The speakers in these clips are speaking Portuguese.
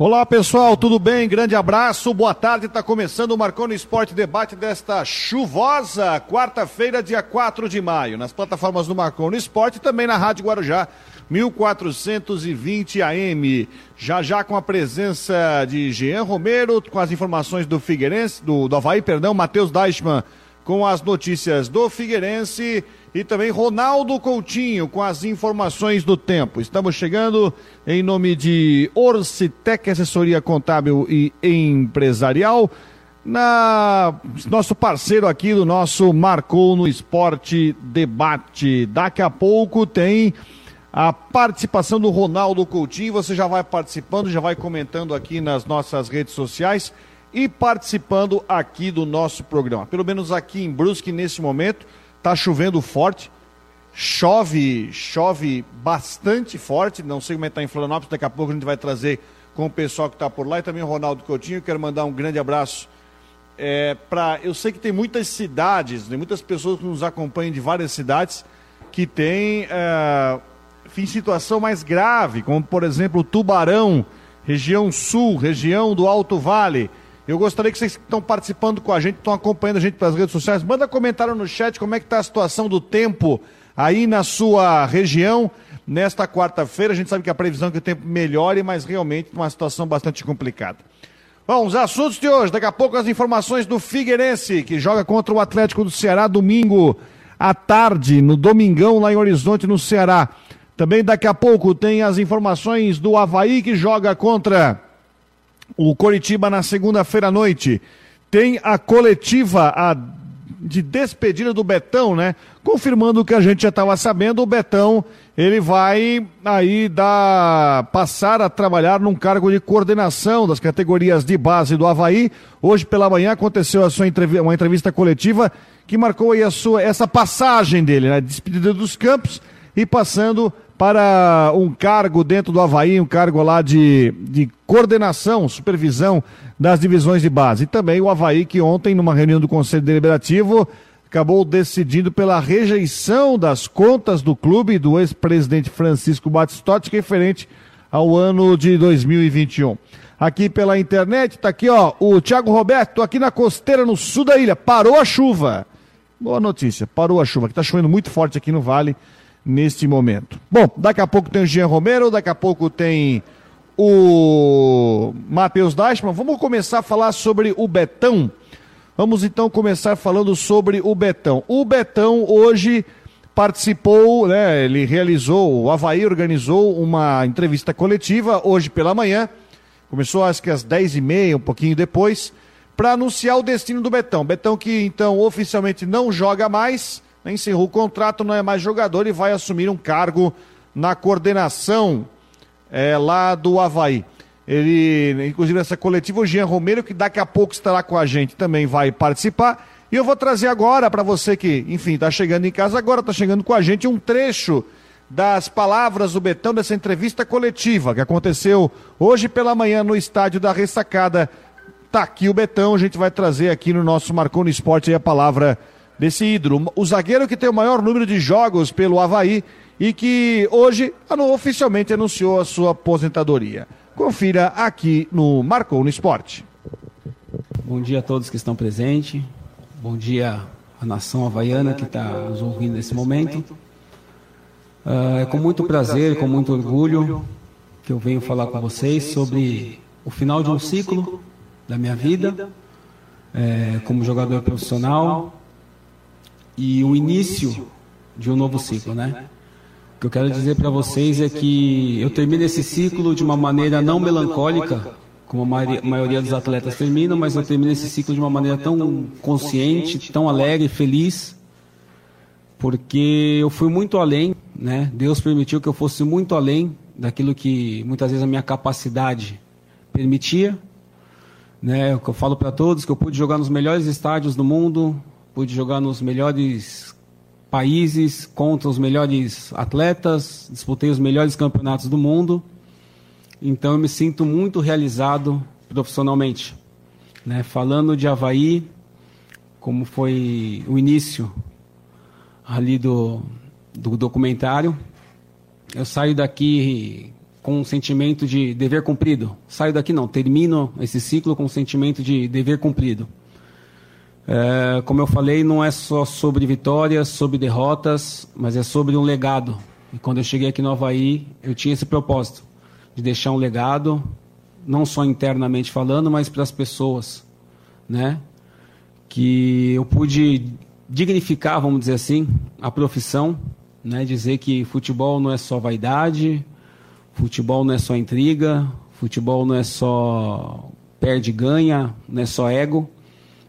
Olá pessoal, tudo bem? Grande abraço, boa tarde. Está começando o Marconi Esporte Debate desta chuvosa quarta-feira, dia 4 de maio, nas plataformas do Marconi Esporte e também na Rádio Guarujá 1420 AM. Já já com a presença de Jean Romero, com as informações do Figueirense, do, do Havaí, perdão, Matheus Deichmann com as notícias do Figueirense e também Ronaldo Coutinho com as informações do tempo. Estamos chegando em nome de Orcitec, assessoria contábil e empresarial, na nosso parceiro aqui do nosso Marcou no Esporte Debate. Daqui a pouco tem a participação do Ronaldo Coutinho. Você já vai participando, já vai comentando aqui nas nossas redes sociais e participando aqui do nosso programa. Pelo menos aqui em Brusque, nesse momento, está chovendo forte. Chove, chove bastante forte. Não sei como é está em Florianópolis. Daqui a pouco a gente vai trazer com o pessoal que está por lá e também o Ronaldo Coutinho. Quero mandar um grande abraço é, para. Eu sei que tem muitas cidades, tem muitas pessoas que nos acompanham de várias cidades que têm é, enfim, situação mais grave, como por exemplo Tubarão, região sul, região do Alto Vale. Eu gostaria que vocês que estão participando com a gente, estão acompanhando a gente pelas redes sociais, manda comentário no chat como é que está a situação do tempo aí na sua região nesta quarta-feira. A gente sabe que a previsão é que o tempo melhore, mas realmente uma situação bastante complicada. Bom, os assuntos de hoje, daqui a pouco as informações do Figueirense, que joga contra o Atlético do Ceará domingo à tarde, no Domingão, lá em Horizonte, no Ceará. Também daqui a pouco tem as informações do Havaí, que joga contra o Coritiba na segunda-feira à noite. Tem a coletiva a, de despedida do Betão, né? Confirmando o que a gente já estava sabendo, o Betão ele vai aí dar, passar a trabalhar num cargo de coordenação das categorias de base do Havaí. Hoje pela manhã aconteceu a sua entrevista, uma entrevista coletiva que marcou aí a sua, essa passagem dele, né? Despedida dos campos e passando para um cargo dentro do Havaí, um cargo lá de, de coordenação, supervisão das divisões de base. E também o Havaí, que ontem, numa reunião do Conselho Deliberativo, acabou decidindo pela rejeição das contas do clube do ex-presidente Francisco Batistotti, referente ao ano de 2021. Aqui pela internet, tá aqui, ó, o Thiago Roberto, aqui na costeira, no sul da ilha, parou a chuva. Boa notícia, parou a chuva, que tá chovendo muito forte aqui no Vale neste momento. Bom, daqui a pouco tem o Jean Romero, daqui a pouco tem o Matheus Dashman. Vamos começar a falar sobre o Betão. Vamos então começar falando sobre o Betão. O Betão hoje participou, né, ele realizou, o Havaí organizou uma entrevista coletiva hoje pela manhã, começou acho que às 10h30, um pouquinho depois, para anunciar o destino do Betão. Betão que então oficialmente não joga mais, encerrou o contrato, não é mais jogador e vai assumir um cargo na coordenação é, lá do Havaí. Ele, inclusive, essa coletiva, o Jean Romero, que daqui a pouco estará com a gente, também vai participar. E eu vou trazer agora para você que, enfim, está chegando em casa agora, está chegando com a gente, um trecho das palavras do Betão dessa entrevista coletiva que aconteceu hoje pela manhã no estádio da Ressacada. Tá aqui o Betão, a gente vai trazer aqui no nosso Marconi Esporte a palavra desse ídolo. O zagueiro que tem o maior número de jogos pelo Havaí e que hoje oficialmente anunciou a sua aposentadoria. Confira aqui no Marcou no Esporte. Bom dia a todos que estão presentes. Bom dia à nação havaiana que está nos ouvindo nesse momento. Uh, é com muito prazer, com muito orgulho que eu venho falar com vocês sobre o final de um ciclo da minha vida é, como jogador profissional, e o início de um novo ciclo, né? O que eu quero dizer para vocês é que eu termino esse ciclo de uma maneira não melancólica, como a maioria dos atletas terminam, mas eu termino esse ciclo de uma maneira tão consciente, tão alegre, feliz, porque eu fui muito além, né? Deus permitiu que eu fosse muito além daquilo que muitas vezes a minha capacidade permitia, né? O que eu falo para todos que eu pude jogar nos melhores estádios do mundo, pude jogar nos melhores países, contra os melhores atletas, disputei os melhores campeonatos do mundo. Então eu me sinto muito realizado profissionalmente. Né? Falando de Havaí, como foi o início ali do, do documentário, eu saio daqui com um sentimento de dever cumprido. Saio daqui não, termino esse ciclo com um sentimento de dever cumprido. É, como eu falei, não é só sobre vitórias, sobre derrotas, mas é sobre um legado. E quando eu cheguei aqui no Havaí, eu tinha esse propósito de deixar um legado, não só internamente falando, mas para as pessoas, né? Que eu pude dignificar, vamos dizer assim, a profissão, né? Dizer que futebol não é só vaidade, futebol não é só intriga, futebol não é só perde ganha, não é só ego,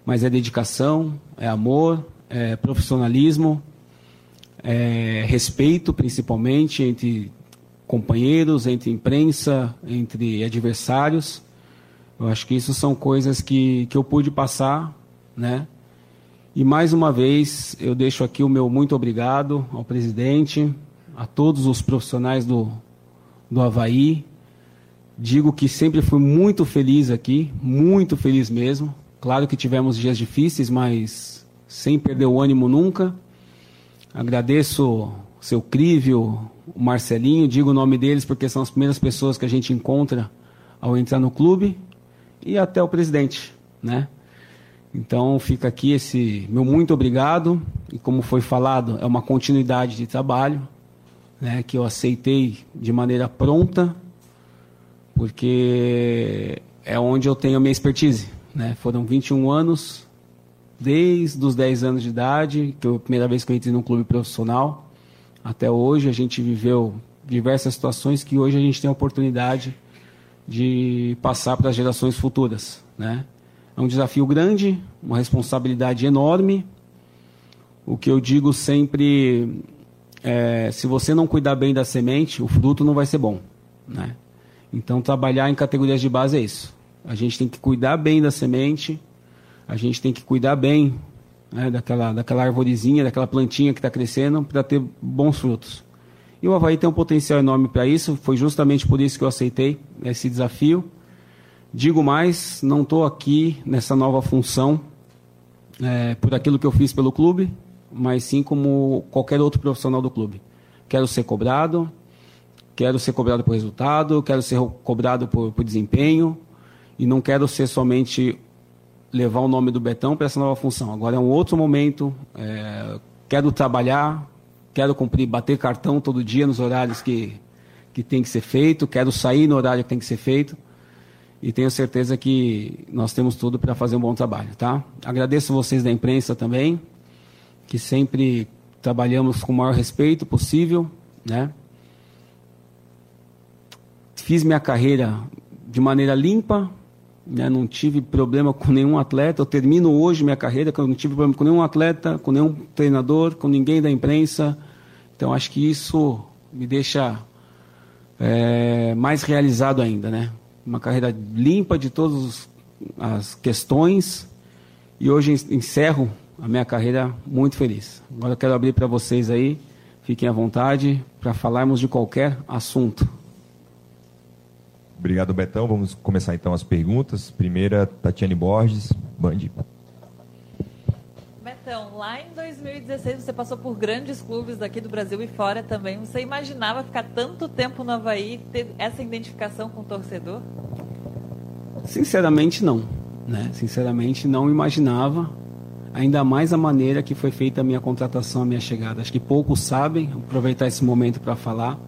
mas é dedicação, é amor, é profissionalismo, é respeito, principalmente entre companheiros, entre imprensa, entre adversários. Eu acho que isso são coisas que, que eu pude passar, né? E mais uma vez eu deixo aqui o meu muito obrigado ao presidente, a todos os profissionais do, do Havaí. Digo que sempre fui muito feliz aqui, muito feliz mesmo. Claro que tivemos dias difíceis, mas sem perder o ânimo nunca. Agradeço o seu Crívio, o Marcelinho, digo o nome deles porque são as primeiras pessoas que a gente encontra ao entrar no clube e até o presidente, né? Então fica aqui esse meu muito obrigado e como foi falado é uma continuidade de trabalho, né? Que eu aceitei de maneira pronta porque é onde eu tenho a minha expertise, né? Foram 21 anos desde os 10 anos de idade, que foi a primeira vez que eu entrei num clube profissional até hoje a gente viveu diversas situações que hoje a gente tem a oportunidade de passar para as gerações futuras, né? É um desafio grande, uma responsabilidade enorme. O que eu digo sempre é, se você não cuidar bem da semente, o fruto não vai ser bom, né? Então trabalhar em categorias de base é isso. A gente tem que cuidar bem da semente, a gente tem que cuidar bem né, daquela, daquela arvorezinha, daquela plantinha que está crescendo, para ter bons frutos. E o Havaí tem um potencial enorme para isso, foi justamente por isso que eu aceitei esse desafio. Digo mais, não estou aqui nessa nova função é, por aquilo que eu fiz pelo clube, mas sim como qualquer outro profissional do clube. Quero ser cobrado, quero ser cobrado por resultado, quero ser cobrado por, por desempenho, e não quero ser somente levar o nome do Betão para essa nova função. Agora é um outro momento. É, quero trabalhar, quero cumprir, bater cartão todo dia nos horários que, que tem que ser feito, quero sair no horário que tem que ser feito. E tenho certeza que nós temos tudo para fazer um bom trabalho, tá? Agradeço vocês da imprensa também, que sempre trabalhamos com o maior respeito possível, né? Fiz minha carreira de maneira limpa, né, não tive problema com nenhum atleta. Eu termino hoje minha carreira, eu não tive problema com nenhum atleta, com nenhum treinador, com ninguém da imprensa. Então acho que isso me deixa é, mais realizado ainda, né? Uma carreira limpa de todas as questões e hoje encerro a minha carreira muito feliz. Agora eu quero abrir para vocês aí, fiquem à vontade para falarmos de qualquer assunto. Obrigado, Betão. Vamos começar então as perguntas. Primeira, Tatiane Borges, Band. Betão, lá em 2016 você passou por grandes clubes daqui do Brasil e fora também. Você imaginava ficar tanto tempo no Havaí, ter essa identificação com o torcedor? Sinceramente, não. Né? Sinceramente, não imaginava. Ainda mais a maneira que foi feita a minha contratação, a minha chegada. Acho que poucos sabem, Vou aproveitar esse momento para falar.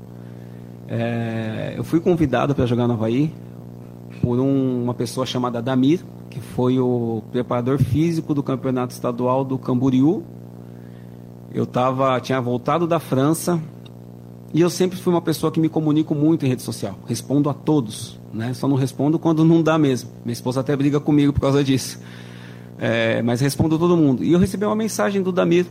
É, eu fui convidado para jogar no Havaí por um, uma pessoa chamada Damir, que foi o preparador físico do campeonato estadual do Camboriú. Eu tava, tinha voltado da França e eu sempre fui uma pessoa que me comunico muito em rede social. Respondo a todos, né? Só não respondo quando não dá mesmo. Minha esposa até briga comigo por causa disso. É, mas respondo todo mundo. E eu recebi uma mensagem do Damir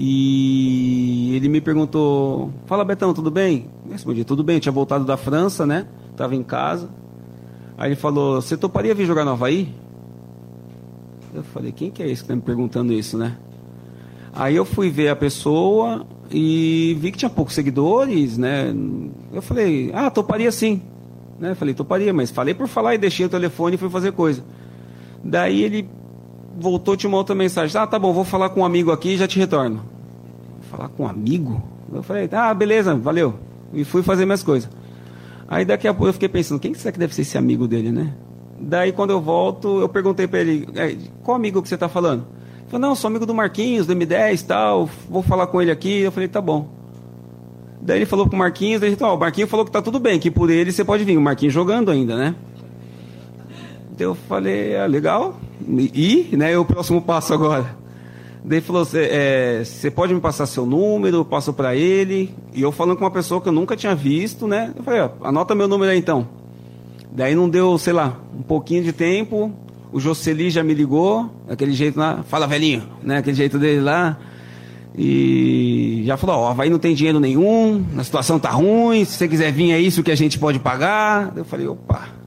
e ele me perguntou: Fala Betão, tudo bem? Eu respondi: Tudo bem, eu tinha voltado da França, né? Tava em casa. Aí ele falou: Você toparia vir jogar no Havaí? Eu falei: Quem que é esse que tá me perguntando isso, né? Aí eu fui ver a pessoa e vi que tinha poucos seguidores, né? Eu falei: Ah, toparia sim. Né? Eu falei: Toparia, mas falei por falar e deixei o telefone e fui fazer coisa. Daí ele voltou, tinha uma outra mensagem. Ah, tá bom, vou falar com um amigo aqui e já te retorno. Falar com um amigo? Eu falei, ah, beleza, valeu. E fui fazer minhas coisas. Aí daqui a pouco eu fiquei pensando, quem será que deve ser esse amigo dele, né? Daí quando eu volto, eu perguntei para ele, é, qual amigo que você está falando? Ele falou, não, sou amigo do Marquinhos, do M10 e tal, vou falar com ele aqui. Eu falei, tá bom. Daí ele falou pro Marquinhos, ele falou, o Marquinhos falou que tá tudo bem, que por ele você pode vir. O Marquinhos jogando ainda, né? Eu falei, ah, legal. E, né, o próximo passo agora. Daí falou, você é, pode me passar seu número, passo para ele. E eu falando com uma pessoa que eu nunca tinha visto, né? Eu falei, anota meu número aí então. Daí não deu, sei lá, um pouquinho de tempo, o Jocely já me ligou, aquele jeito lá, fala velhinho, né? Aquele jeito dele lá. E já falou, ó, vai não tem dinheiro nenhum, a situação tá ruim, se você quiser vir é isso que a gente pode pagar. Eu falei, opa.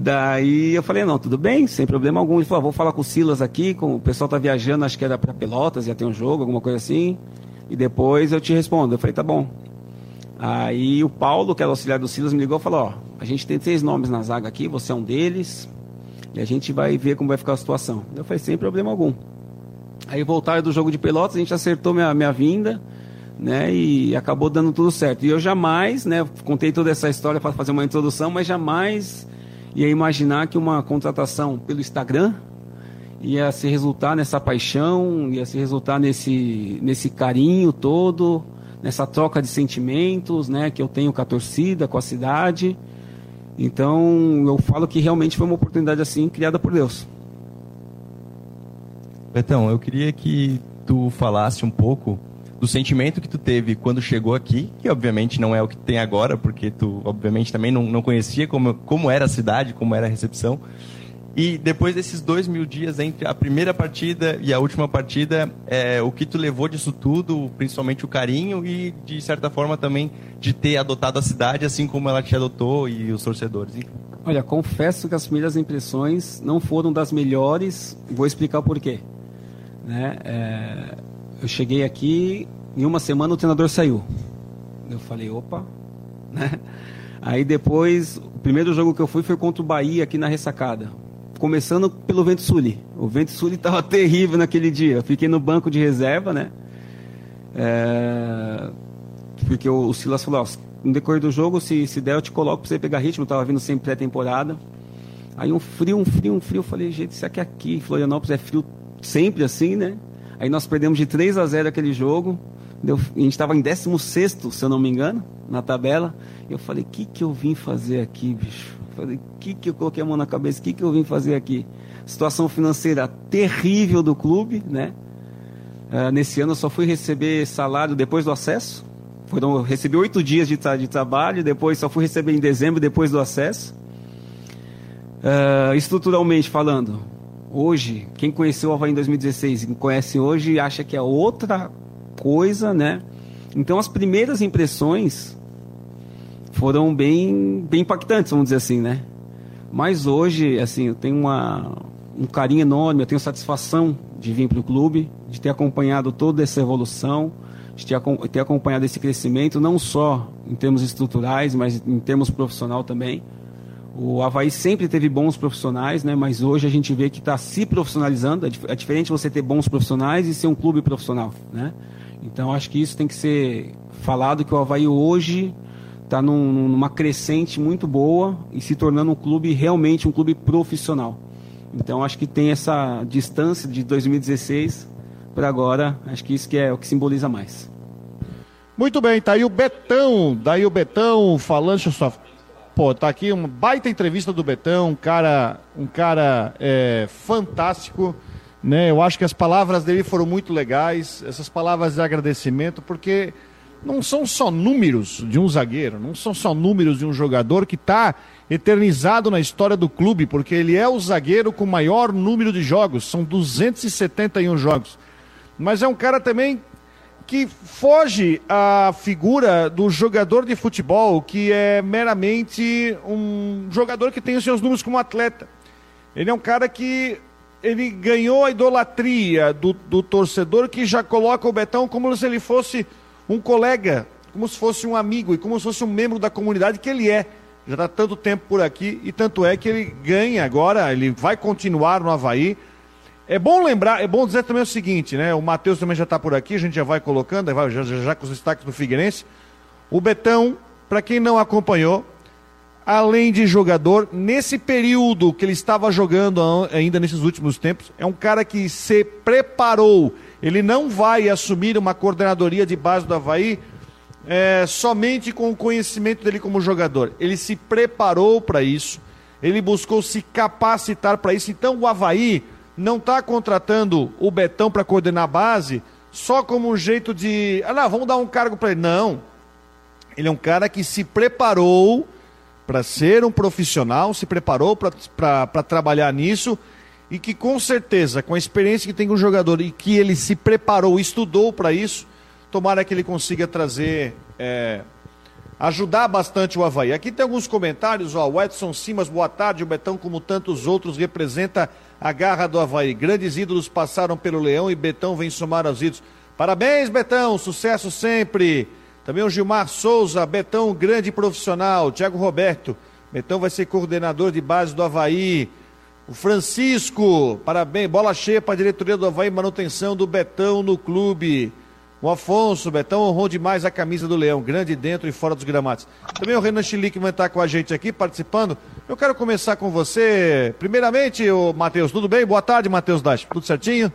Daí eu falei, não, tudo bem, sem problema algum. Ele falou, vou falar com o Silas aqui, com, o pessoal tá viajando, acho que era para Pelotas, ia ter um jogo, alguma coisa assim. E depois eu te respondo. Eu falei, tá bom. Aí o Paulo, que era auxiliar do Silas, me ligou e falou, ó, a gente tem três nomes na zaga aqui, você é um deles, e a gente vai ver como vai ficar a situação. Eu falei, sem problema algum. Aí voltaram do jogo de Pelotas, a gente acertou minha, minha vinda, né? E acabou dando tudo certo. E eu jamais, né? Contei toda essa história para fazer uma introdução, mas jamais ia imaginar que uma contratação pelo Instagram ia se resultar nessa paixão, ia se resultar nesse, nesse carinho todo, nessa troca de sentimentos, né? Que eu tenho com a torcida, com a cidade. Então, eu falo que realmente foi uma oportunidade assim criada por Deus. Betão, eu queria que tu falasse um pouco do sentimento que tu teve quando chegou aqui, que obviamente não é o que tem agora, porque tu obviamente também não, não conhecia como, como era a cidade, como era a recepção. E depois desses dois mil dias entre a primeira partida e a última partida, é, o que tu levou disso tudo, principalmente o carinho e, de certa forma, também de ter adotado a cidade assim como ela te adotou e os torcedores? Olha, confesso que as primeiras impressões não foram das melhores, vou explicar o porquê. Né? É, eu cheguei aqui, em uma semana o treinador saiu. Eu falei, opa, né? Aí depois, o primeiro jogo que eu fui foi contra o Bahia aqui na ressacada começando pelo Vento Sully. O Vento Sully estava terrível naquele dia. Eu fiquei no banco de reserva, né? É... Porque o, Silas falou, no decorrer do jogo, se, se der, eu te coloco para você pegar ritmo. Eu tava vindo sempre pré-temporada. Aí um frio, um frio, um frio. Eu falei, gente, isso aqui aqui em Florianópolis é frio sempre assim, né? Aí nós perdemos de 3 a 0 aquele jogo. Deu, a gente estava em 16, se eu não me engano, na tabela. E eu falei, o que, que eu vim fazer aqui, bicho? Falei, o que, que eu coloquei a mão na cabeça? O que, que eu vim fazer aqui? Situação financeira terrível do clube, né? Uh, nesse ano eu só fui receber salário depois do acesso. Foram, recebi oito dias de, de, trabalho, depois só fui receber em dezembro, depois do acesso. Uh, estruturalmente falando, hoje, quem conheceu o Havaí em 2016 e conhece hoje, acha que é outra coisa, né? Então as primeiras impressões foram bem, bem impactantes, vamos dizer assim, né? Mas hoje, assim, eu tenho uma, um carinho enorme, eu tenho satisfação de vir para o clube, de ter acompanhado toda essa evolução, de ter, ter acompanhado esse crescimento, não só em termos estruturais, mas em termos profissional também. O Havaí sempre teve bons profissionais, né? mas hoje a gente vê que está se profissionalizando. É, é diferente você ter bons profissionais e ser um clube profissional. Né? Então acho que isso tem que ser falado, que o Havaí hoje está num, numa crescente muito boa e se tornando um clube realmente um clube profissional. Então acho que tem essa distância de 2016 para agora, acho que isso que é o que simboliza mais. Muito bem, tá aí o Betão, daí o Betão falando, deixa eu só pô, tá aqui uma baita entrevista do Betão, um cara, um cara é, fantástico, né? Eu acho que as palavras dele foram muito legais, essas palavras de agradecimento, porque não são só números de um zagueiro, não são só números de um jogador que está eternizado na história do clube, porque ele é o zagueiro com maior número de jogos, são 271 jogos. Mas é um cara também que foge à figura do jogador de futebol, que é meramente um jogador que tem os seus números como atleta. Ele é um cara que ele ganhou a idolatria do, do torcedor que já coloca o Betão como se ele fosse um colega, como se fosse um amigo e como se fosse um membro da comunidade que ele é. Já está tanto tempo por aqui e tanto é que ele ganha agora, ele vai continuar no Havaí. É bom lembrar, é bom dizer também o seguinte, né? O Matheus também já está por aqui, a gente já vai colocando, já, já, com os destaques do Figueirense. O Betão para quem não acompanhou, além de jogador, nesse período que ele estava jogando ainda nesses últimos tempos, é um cara que se preparou. Ele não vai assumir uma coordenadoria de base do Havaí é, somente com o conhecimento dele como jogador. Ele se preparou para isso, ele buscou se capacitar para isso. Então o Havaí não está contratando o Betão para coordenar a base só como um jeito de. Ah, não, vamos dar um cargo para ele. Não. Ele é um cara que se preparou para ser um profissional, se preparou para trabalhar nisso e que com certeza, com a experiência que tem com o jogador e que ele se preparou, estudou para isso, tomara que ele consiga trazer, é, ajudar bastante o Havaí. Aqui tem alguns comentários, ó, o Edson Simas, boa tarde, o Betão, como tantos outros, representa a garra do Havaí. Grandes ídolos passaram pelo Leão e Betão vem somar aos ídolos. Parabéns, Betão, sucesso sempre. Também o Gilmar Souza, Betão, grande profissional. Tiago Roberto, Betão vai ser coordenador de base do Havaí. O Francisco, parabéns, bola cheia para a diretoria do Havaí, manutenção do Betão no clube. O Afonso, Betão honrou demais a camisa do Leão, grande dentro e fora dos gramados. Também o Renan Chilique está com a gente aqui, participando. Eu quero começar com você. Primeiramente, o Matheus, tudo bem? Boa tarde, Matheus Dash. Tudo certinho?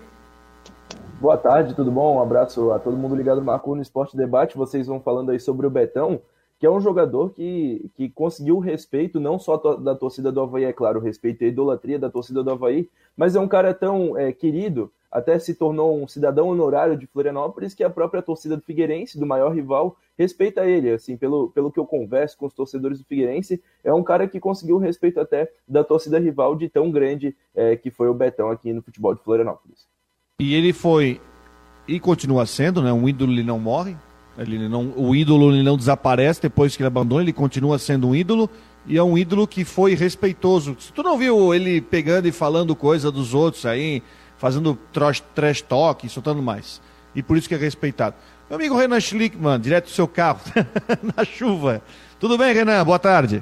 Boa tarde, tudo bom? Um abraço a todo mundo ligado no Marco no Esporte Debate. Vocês vão falando aí sobre o Betão, que é um jogador que, que conseguiu o respeito não só da torcida do Havaí, é claro, o respeito e a idolatria da torcida do Havaí, mas é um cara tão é, querido, até se tornou um cidadão honorário de Florianópolis, que a própria torcida do Figueirense, do maior rival, respeita ele. Assim, pelo, pelo que eu converso com os torcedores do Figueirense, é um cara que conseguiu o respeito até da torcida rival de tão grande é, que foi o Betão aqui no futebol de Florianópolis. E ele foi e continua sendo, né? Um ídolo ele não morre, ele não, o ídolo ele não desaparece depois que ele abandona, ele continua sendo um ídolo e é um ídolo que foi respeitoso. Se tu não viu ele pegando e falando coisa dos outros aí, fazendo trash, talk, soltando mais. E por isso que é respeitado. Meu amigo Renan Schlickman, direto do seu carro, na chuva. Tudo bem, Renan? Boa tarde.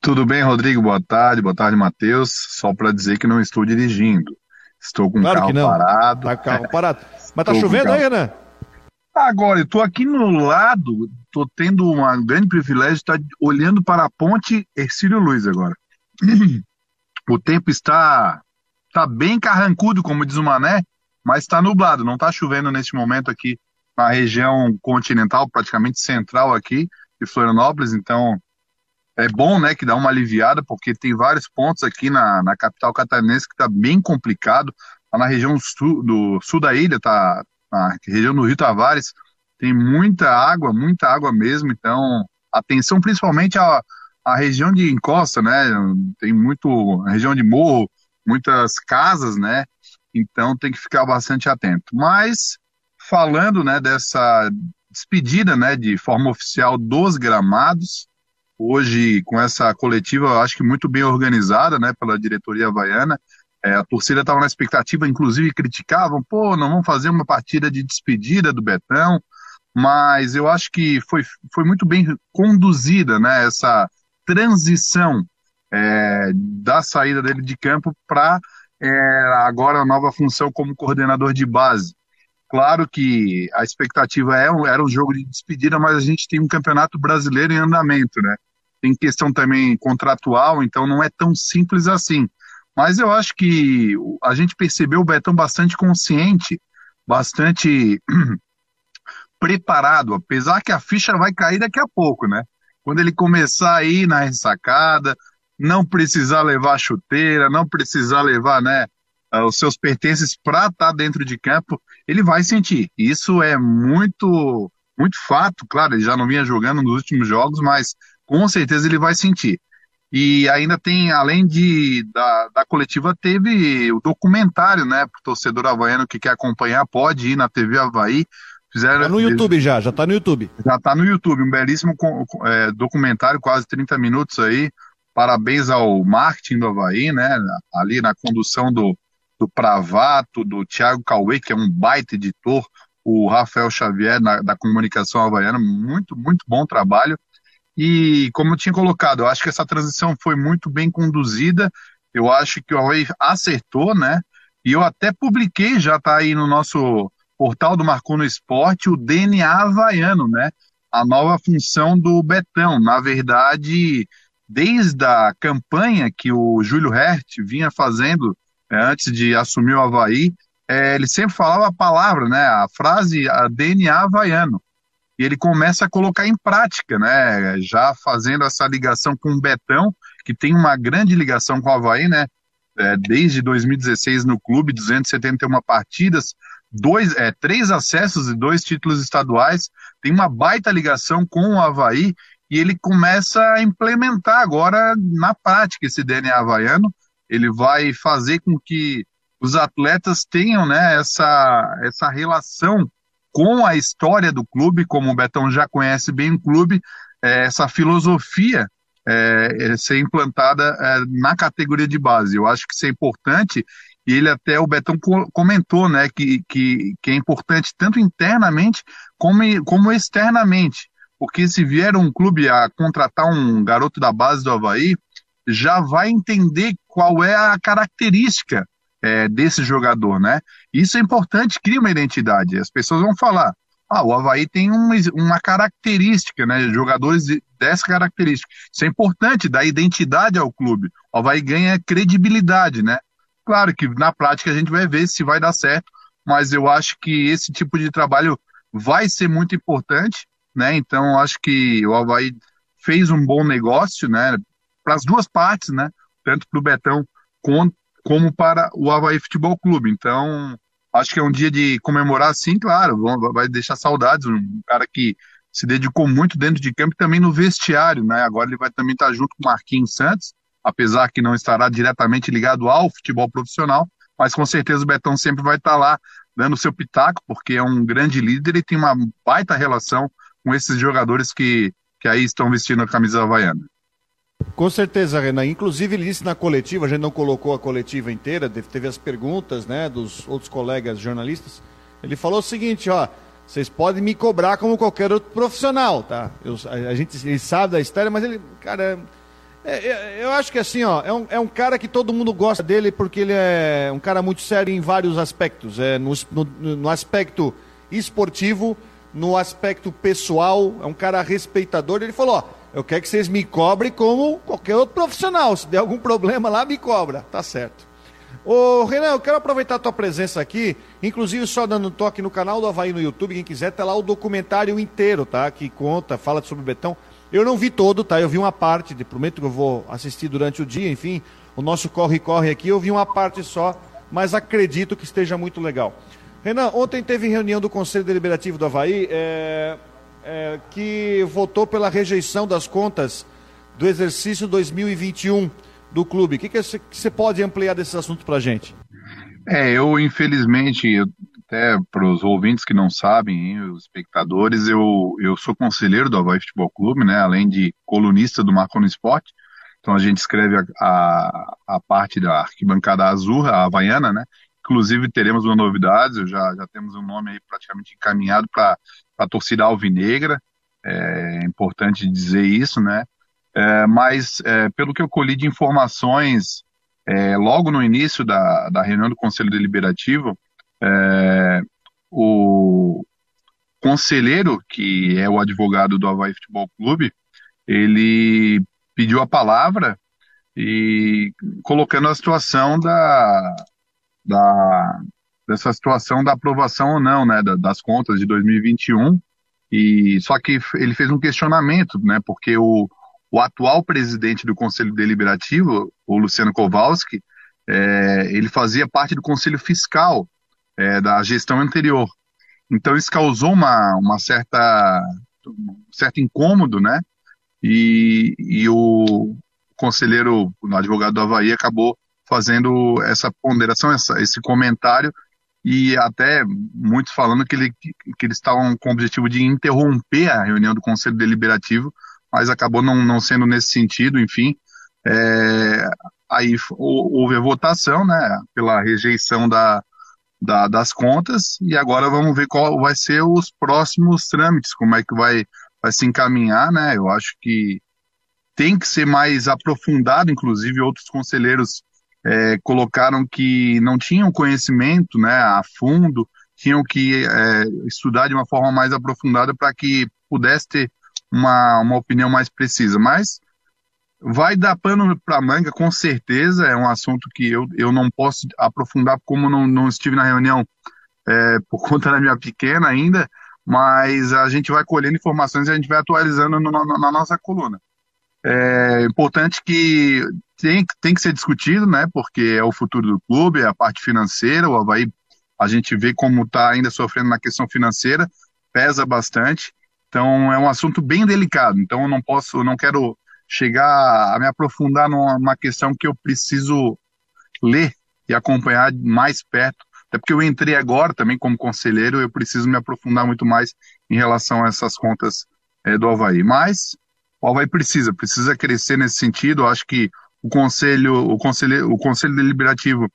Tudo bem, Rodrigo? Boa tarde. Boa tarde, Matheus. Só para dizer que não estou dirigindo. Estou com claro o carro parado. Tá carro parado. Mas tá chovendo aí, Renan? Agora, eu estou aqui no lado, estou tendo um grande privilégio de estar olhando para a ponte Ercílio Luiz agora. O tempo está, está bem carrancudo, como diz o Mané, mas está nublado, não está chovendo neste momento aqui na região continental, praticamente central aqui de Florianópolis, então é bom, né, que dá uma aliviada, porque tem vários pontos aqui na, na capital catarinense que está bem complicado. Tá na região sul, do sul da ilha, tá na região do Rio Tavares, tem muita água, muita água mesmo. Então, atenção principalmente à, à região de encosta, né? Tem muito região de morro, muitas casas, né? Então tem que ficar bastante atento. Mas falando, né, dessa despedida, né, de forma oficial dos gramados, hoje com essa coletiva, eu acho que muito bem organizada, né, pela diretoria havaiana. É, a torcida estava na expectativa, inclusive criticavam, pô, não vamos fazer uma partida de despedida do Betão, mas eu acho que foi, foi muito bem conduzida, né, essa transição é, da saída dele de campo para é, agora a nova função como coordenador de base. Claro que a expectativa é, era um jogo de despedida, mas a gente tem um campeonato brasileiro em andamento, né? tem questão também contratual, então não é tão simples assim. Mas eu acho que a gente percebeu o Betão bastante consciente, bastante preparado, apesar que a ficha vai cair daqui a pouco, né? Quando ele começar aí na ressacada, não precisar levar chuteira, não precisar levar, né, os seus pertences para estar tá dentro de campo, ele vai sentir. Isso é muito, muito fato, claro, ele já não vinha jogando nos últimos jogos, mas com certeza ele vai sentir. E ainda tem, além de da, da coletiva, teve o documentário, né, para o torcedor havaiano que quer acompanhar, pode ir na TV Havaí. Fizeram, tá no YouTube já, já tá no YouTube. Já tá no YouTube, um belíssimo é, documentário, quase 30 minutos aí. Parabéns ao marketing do Havaí, né, ali na condução do, do Pravato, do Thiago Cauê, que é um baita editor, o Rafael Xavier na, da comunicação havaiana, muito, muito bom trabalho. E como eu tinha colocado, eu acho que essa transição foi muito bem conduzida. Eu acho que o Huawei acertou, né? E eu até publiquei, já está aí no nosso portal do Marcou no Esporte, o DNA havaiano, né? a nova função do Betão. Na verdade, desde a campanha que o Júlio Hert vinha fazendo é, antes de assumir o Havaí, é, ele sempre falava a palavra, né, a frase a DNA havaiano. E ele começa a colocar em prática, né, já fazendo essa ligação com o Betão, que tem uma grande ligação com o Havaí, né, é, desde 2016 no clube, 271 partidas, dois, é, três acessos e dois títulos estaduais, tem uma baita ligação com o Havaí e ele começa a implementar agora na prática esse DNA havaiano. Ele vai fazer com que os atletas tenham né, essa, essa relação com a história do clube, como o Betão já conhece bem o clube, é, essa filosofia é, é ser implantada é, na categoria de base. Eu acho que isso é importante e ele até, o Betão comentou, né, que, que, que é importante tanto internamente como, como externamente. Porque se vier um clube a contratar um garoto da base do Havaí, já vai entender qual é a característica é, desse jogador, né? Isso é importante, cria uma identidade. As pessoas vão falar, ah, o Havaí tem uma, uma característica, né? Jogadores dessa característica. Isso é importante, dá identidade ao clube. O Havaí ganha credibilidade, né? Claro que na prática a gente vai ver se vai dar certo, mas eu acho que esse tipo de trabalho vai ser muito importante né? Então acho que o Havaí fez um bom negócio, né? Para as duas partes, né? Tanto para o Betão como para o Havaí Futebol Clube. Então acho que é um dia de comemorar, sim, claro. Vai deixar saudades, um cara que se dedicou muito dentro de campo e também no vestiário, né? Agora ele vai também estar junto com o Marquinhos Santos, apesar que não estará diretamente ligado ao futebol profissional, mas com certeza o Betão sempre vai estar lá dando seu pitaco, porque é um grande líder e tem uma baita relação com esses jogadores que, que aí estão vestindo a camisa havaiana. Com certeza, Renan. Inclusive, ele disse na coletiva, a gente não colocou a coletiva inteira, teve as perguntas né, dos outros colegas jornalistas. Ele falou o seguinte, ó, vocês podem me cobrar como qualquer outro profissional, tá? Eu, a, a, gente ele sabe da história, mas ele, cara, é, é, eu acho que assim, ó, é um, é um cara que todo mundo gosta dele porque ele é um cara muito sério em vários aspectos. É, no, no, no aspecto esportivo, no aspecto pessoal, é um cara respeitador. Ele falou: Ó, eu quero que vocês me cobrem como qualquer outro profissional. Se der algum problema lá, me cobra. Tá certo. Ô Renan, eu quero aproveitar a tua presença aqui, inclusive só dando um toque no canal do Havaí no YouTube, quem quiser, tá lá o documentário inteiro, tá? Que conta, fala sobre o Betão. Eu não vi todo, tá? Eu vi uma parte, prometo que eu vou assistir durante o dia, enfim, o nosso corre-corre aqui, eu vi uma parte só, mas acredito que esteja muito legal. Renan, ontem teve reunião do Conselho Deliberativo do Havaí é, é, que votou pela rejeição das contas do exercício 2021 do clube. O que, que você pode ampliar desses assuntos para a gente? É, eu infelizmente, eu, até para os ouvintes que não sabem, hein, os espectadores, eu, eu sou conselheiro do Havaí Futebol Clube, né, além de colunista do Marco no Esporte. Então a gente escreve a, a, a parte da arquibancada azul, a havaiana, né? Inclusive, teremos uma novidade, já, já temos um nome aí praticamente encaminhado para a torcida alvinegra, é importante dizer isso, né? É, mas, é, pelo que eu colhi de informações, é, logo no início da, da reunião do Conselho Deliberativo, é, o conselheiro, que é o advogado do Havaí Futebol Clube, ele pediu a palavra e colocando a situação da, da, dessa situação da aprovação ou não, né, das contas de 2021. E só que ele fez um questionamento, né, porque o, o atual presidente do Conselho Deliberativo, o Luciano Kowalski, é, ele fazia parte do Conselho Fiscal é, da gestão anterior. Então isso causou uma, uma certa um certo incômodo, né? E, e o conselheiro, o advogado do Havaí, acabou fazendo essa ponderação, essa, esse comentário, e até muitos falando que, ele, que eles estavam com o objetivo de interromper a reunião do Conselho Deliberativo, mas acabou não, não sendo nesse sentido, enfim. É, aí houve a votação, né, pela rejeição da, da, das contas, e agora vamos ver qual vai ser os próximos trâmites, como é que vai, vai se encaminhar, né, eu acho que tem que ser mais aprofundado, inclusive outros conselheiros é, colocaram que não tinham conhecimento né, a fundo, tinham que é, estudar de uma forma mais aprofundada para que pudesse ter uma, uma opinião mais precisa. Mas vai dar pano para manga, com certeza. É um assunto que eu, eu não posso aprofundar, como não, não estive na reunião é, por conta da minha pequena ainda, mas a gente vai colhendo informações e a gente vai atualizando no, no, na nossa coluna. É importante que tem, tem que ser discutido, né? Porque é o futuro do clube, é a parte financeira. O Havaí, a gente vê como está ainda sofrendo na questão financeira, pesa bastante. Então é um assunto bem delicado. Então eu não posso, eu não quero chegar a me aprofundar numa questão que eu preciso ler e acompanhar mais perto. Até porque eu entrei agora também como conselheiro, eu preciso me aprofundar muito mais em relação a essas contas é, do Havaí. Mas o Havaí precisa, precisa crescer nesse sentido. Eu acho que o conselho, o conselho, o conselho deliberativo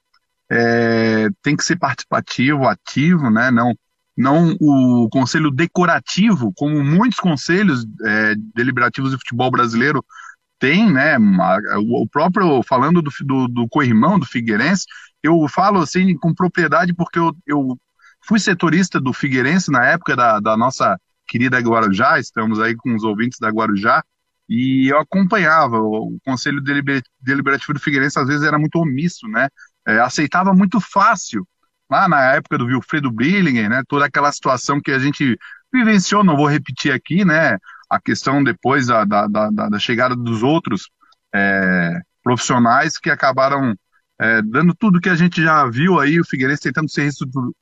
é, tem que ser participativo, ativo, né? Não não o conselho decorativo, como muitos conselhos é, deliberativos de futebol brasileiro tem, né? O próprio, falando do, do, do co-irmão, do Figueirense, eu falo assim com propriedade porque eu, eu fui setorista do Figueirense na época da, da nossa querida Guarujá, estamos aí com os ouvintes da Guarujá, e eu acompanhava. O Conselho Deliberativo do Figueirense às vezes era muito omisso, né? É, aceitava muito fácil lá na época do Wilfredo Brillinger, né, toda aquela situação que a gente vivenciou, não vou repetir aqui, né, a questão depois da, da, da, da chegada dos outros é, profissionais que acabaram é, dando tudo que a gente já viu aí, o Figueirense tentando se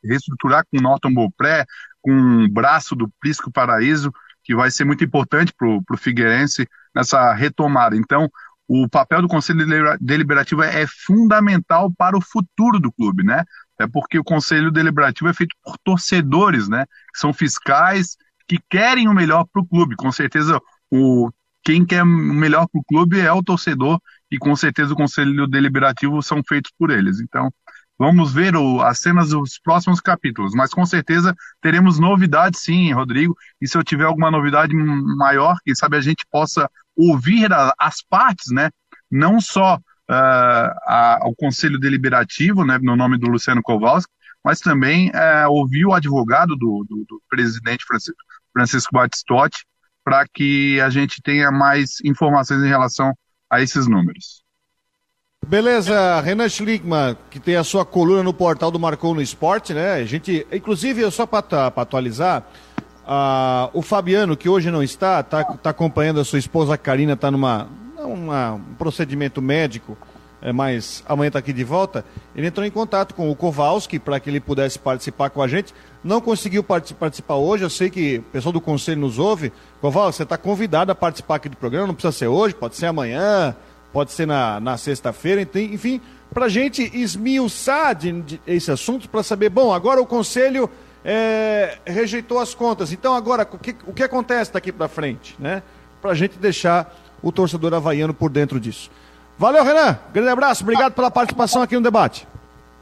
reestruturar com o Norton Beaupré, com o braço do Prisco Paraíso, que vai ser muito importante para o Figueirense nessa retomada. Então, o papel do Conselho Deliberativo é fundamental para o futuro do clube, né? é porque o conselho deliberativo é feito por torcedores, né? Que são fiscais que querem o melhor para o clube. Com certeza, o quem quer o melhor para o clube é o torcedor e com certeza o conselho deliberativo são feitos por eles. Então, vamos ver o, as cenas dos próximos capítulos, mas com certeza teremos novidades sim, Rodrigo. E se eu tiver alguma novidade maior, quem sabe a gente possa ouvir a, as partes, né? Não só uh, a, ao Conselho Deliberativo, né, no nome do Luciano Kowalski, mas também uh, ouvir o advogado do, do, do presidente Francisco, Francisco Batistotti para que a gente tenha mais informações em relação a esses números. Beleza, Renan Schlickman, que tem a sua coluna no portal do Marcou no Esporte, né? A gente, inclusive, só para atualizar, uh, o Fabiano, que hoje não está, está tá acompanhando a sua esposa Karina, está numa, uma, um procedimento médico, é, mas amanhã está aqui de volta. Ele entrou em contato com o Kowalski para que ele pudesse participar com a gente. Não conseguiu participar hoje, eu sei que o pessoal do conselho nos ouve. Kowalski, você está convidado a participar aqui do programa, não precisa ser hoje, pode ser amanhã, pode ser na, na sexta-feira, enfim, para a gente esmiuçar de, de esse assunto, para saber, bom, agora o conselho é, rejeitou as contas, então agora o que, o que acontece daqui para frente, né? Para a gente deixar o torcedor havaiano por dentro disso. Valeu, Renan. Grande abraço. Obrigado pela participação aqui no debate.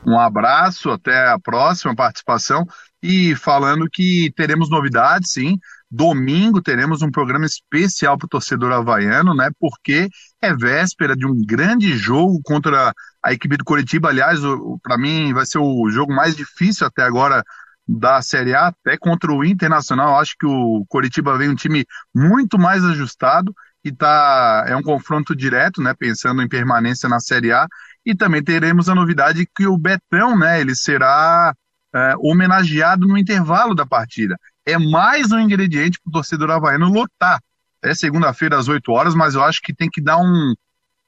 Um abraço, até a próxima participação. E falando que teremos novidades, sim. Domingo teremos um programa especial para o torcedor havaiano, né? Porque é véspera de um grande jogo contra a equipe do Coritiba. Aliás, para mim vai ser o jogo mais difícil até agora da Série A, até contra o Internacional. Acho que o Coritiba vem um time muito mais ajustado e tá, é um confronto direto, né, pensando em permanência na Série A, e também teremos a novidade que o Betão, né, ele será é, homenageado no intervalo da partida. É mais um ingrediente para o torcedor havaiano lotar. É segunda-feira às 8 horas, mas eu acho que tem que dar um,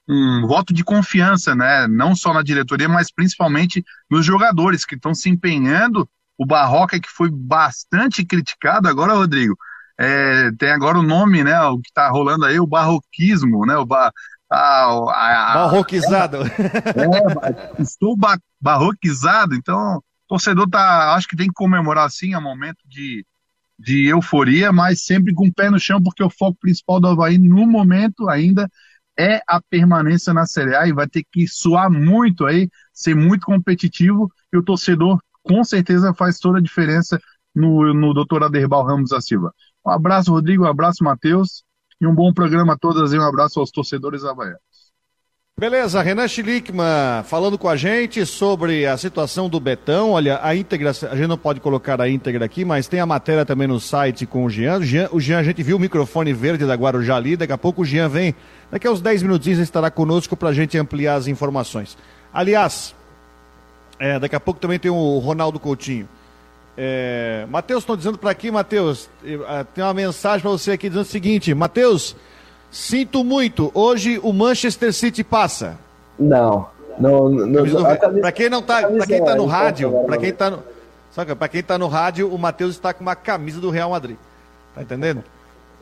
um voto de confiança, né, não só na diretoria, mas principalmente nos jogadores que estão se empenhando. O Barroca, que foi bastante criticado agora, Rodrigo, é, tem agora o nome, né? O que está rolando aí, o barroquismo, né? O ba, a, a, a, Barroquizado. É, estou ba, barroquizado, então o torcedor tá, acho que tem que comemorar sim, é um momento de, de euforia, mas sempre com o pé no chão, porque o foco principal do Havaí no momento ainda é a permanência na Série A e vai ter que suar muito aí, ser muito competitivo e o torcedor com certeza faz toda a diferença no, no Dr. Aderbal Ramos da Silva. Um abraço, Rodrigo, um abraço, Matheus, e um bom programa a todas e um abraço aos torcedores havaianos. Beleza, Renan Schlickman falando com a gente sobre a situação do Betão. Olha, a íntegra, a gente não pode colocar a íntegra aqui, mas tem a matéria também no site com o Jean. O Jean, o Jean a gente viu o microfone verde da Guarujá ali, daqui a pouco o Jean vem, daqui a uns 10 minutinhos estará conosco para a gente ampliar as informações. Aliás, é, daqui a pouco também tem o Ronaldo Coutinho. É, Matheus, estão dizendo para aqui, Matheus, tem uma mensagem para você aqui dizendo o seguinte, Matheus, Sinto muito, hoje o Manchester City passa. Não, não, não. Para quem não tá, para quem tá no rádio, para quem tá no, sabe, para quem tá no rádio, o Matheus está com uma camisa do Real Madrid. Tá entendendo?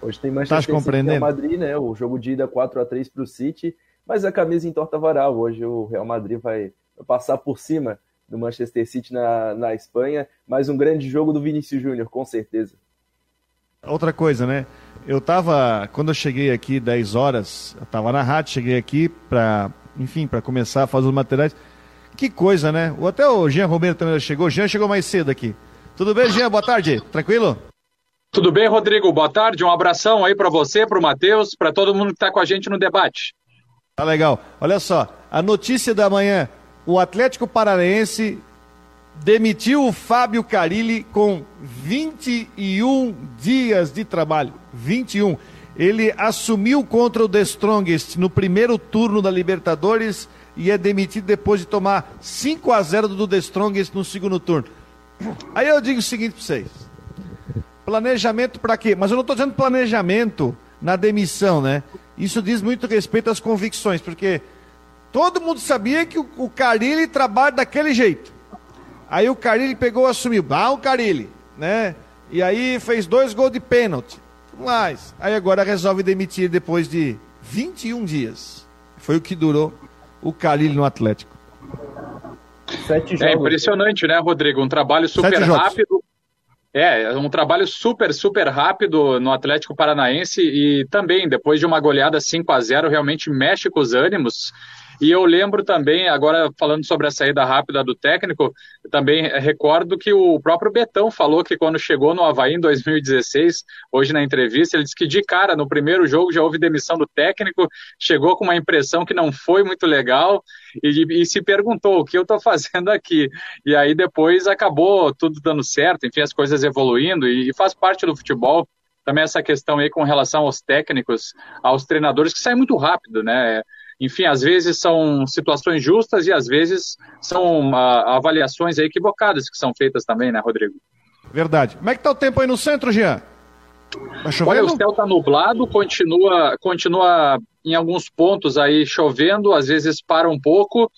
Hoje tem Manchester tá City Real Madrid, né? O jogo de ida 4 a 3 para o City, mas a camisa entorta varal. Hoje o Real Madrid vai passar por cima do Manchester City na, na Espanha. Mais um grande jogo do Vinícius Júnior, com certeza. Outra coisa, né? Eu tava, quando eu cheguei aqui 10 horas, eu tava na rádio, cheguei aqui para, enfim, para começar a fazer os materiais. Que coisa, né? Até o Jean Romero também chegou. O Jean chegou mais cedo aqui. Tudo bem, Jean? Boa tarde. Tranquilo? Tudo bem, Rodrigo? Boa tarde. Um abração aí para você, para o Matheus, para todo mundo que está com a gente no debate. Tá legal. Olha só, a notícia da manhã: o Atlético Paranaense demitiu o Fábio Carilli com 21 dias de trabalho. 21. Ele assumiu contra o The Strongest no primeiro turno da Libertadores e é demitido depois de tomar 5 a 0 do The Strongest no segundo turno. Aí eu digo o seguinte para vocês: planejamento para quê? Mas eu não estou dizendo planejamento na demissão, né? Isso diz muito respeito às convicções, porque todo mundo sabia que o, o Carilli trabalha daquele jeito. Aí o Carilli pegou e assumiu. Ah, o Carilli, né? E aí fez dois gols de pênalti. Mas, aí agora resolve demitir depois de 21 dias. Foi o que durou o Carilli no Atlético. É impressionante, né, Rodrigo? Um trabalho super rápido. É, um trabalho super, super rápido no Atlético Paranaense e também, depois de uma goleada 5 a 0 realmente mexe com os ânimos. E eu lembro também, agora falando sobre a saída rápida do técnico, também recordo que o próprio Betão falou que quando chegou no Havaí em 2016, hoje na entrevista, ele disse que de cara, no primeiro jogo já houve demissão do técnico, chegou com uma impressão que não foi muito legal e, e se perguntou o que eu estou fazendo aqui. E aí depois acabou tudo dando certo, enfim, as coisas evoluindo e, e faz parte do futebol também essa questão aí com relação aos técnicos, aos treinadores, que sai muito rápido, né? Enfim, às vezes são situações justas e às vezes são uh, avaliações equivocadas que são feitas também, né, Rodrigo? Verdade. Como é que tá o tempo aí no centro, Jean? Tá Olha, o céu está nublado, continua, continua em alguns pontos aí chovendo, às vezes para um pouco,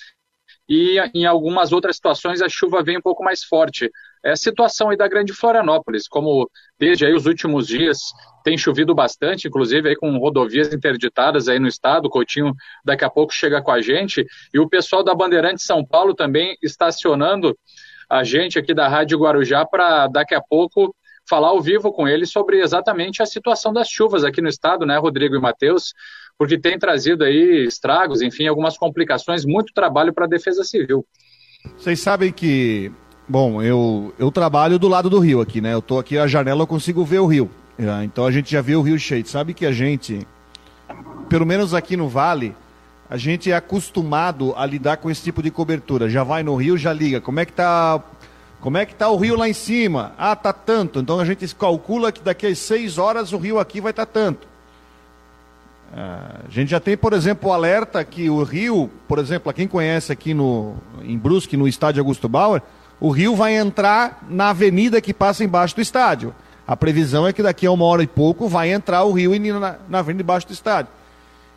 e em algumas outras situações a chuva vem um pouco mais forte. É a situação aí da Grande Florianópolis, como desde aí os últimos dias tem chovido bastante, inclusive aí com rodovias interditadas aí no estado, o Coutinho daqui a pouco chega com a gente, e o pessoal da Bandeirante São Paulo também estacionando a gente aqui da Rádio Guarujá para daqui a pouco falar ao vivo com ele sobre exatamente a situação das chuvas aqui no estado, né, Rodrigo e Matheus, porque tem trazido aí estragos, enfim, algumas complicações, muito trabalho para a Defesa Civil. Vocês sabem que, bom, eu, eu trabalho do lado do rio aqui, né? Eu estou aqui na janela, eu consigo ver o rio. É, então a gente já viu o rio cheio. Sabe que a gente, pelo menos aqui no Vale, a gente é acostumado a lidar com esse tipo de cobertura. Já vai no rio, já liga. Como é que tá, como é que tá o rio lá em cima? Ah, tá tanto. Então a gente calcula que daqui a seis horas o rio aqui vai estar tá tanto. Ah, a gente já tem, por exemplo, o alerta que o rio, por exemplo, quem conhece aqui no, em Brusque, no estádio Augusto Bauer, o rio vai entrar na avenida que passa embaixo do estádio. A previsão é que daqui a uma hora e pouco vai entrar o rio na, na avenida debaixo do estádio.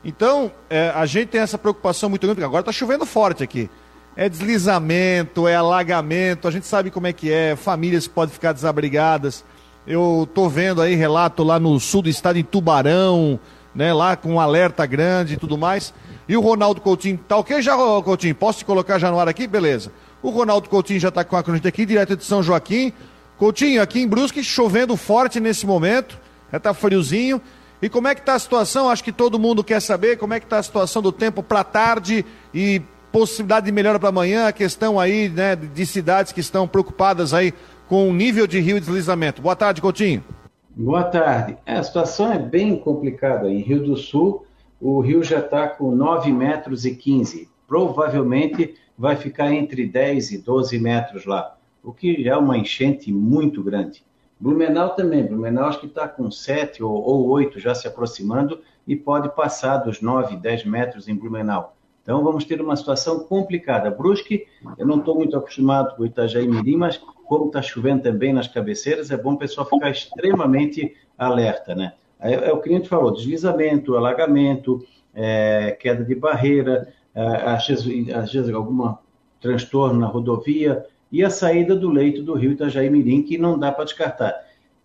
Então, é, a gente tem essa preocupação muito grande, porque agora está chovendo forte aqui. É deslizamento, é alagamento, a gente sabe como é que é, famílias podem ficar desabrigadas. Eu estou vendo aí relato lá no sul do estado, em Tubarão, né, lá com um alerta grande e tudo mais. E o Ronaldo Coutinho, tá ok já, Coutinho? Posso te colocar já no ar aqui? Beleza. O Ronaldo Coutinho já está com a gente aqui, direto de São Joaquim. Coutinho, aqui em Brusque chovendo forte nesse momento, já tá friozinho. E como é que está a situação? Acho que todo mundo quer saber como é que está a situação do tempo para tarde e possibilidade de melhora para amanhã, a questão aí né, de cidades que estão preocupadas aí com o nível de rio e deslizamento. Boa tarde, Coutinho. Boa tarde. É, a situação é bem complicada. Em Rio do Sul, o rio já está com 9 metros e 15. Provavelmente vai ficar entre 10 e 12 metros lá, o que é uma enchente muito grande. Blumenau também, Blumenau acho que está com 7 ou, ou 8 já se aproximando e pode passar dos 9, 10 metros em Blumenau. Então vamos ter uma situação complicada. Brusque, eu não estou muito acostumado com Itajaí Mirim, mas como está chovendo também nas cabeceiras, é bom o pessoal ficar extremamente alerta, né? É, é o que a gente falou, deslizamento, alagamento, é, queda de barreira, vezes, às vezes algum transtorno na rodovia e a saída do leito do rio Itajaí Mirim, que não dá para descartar.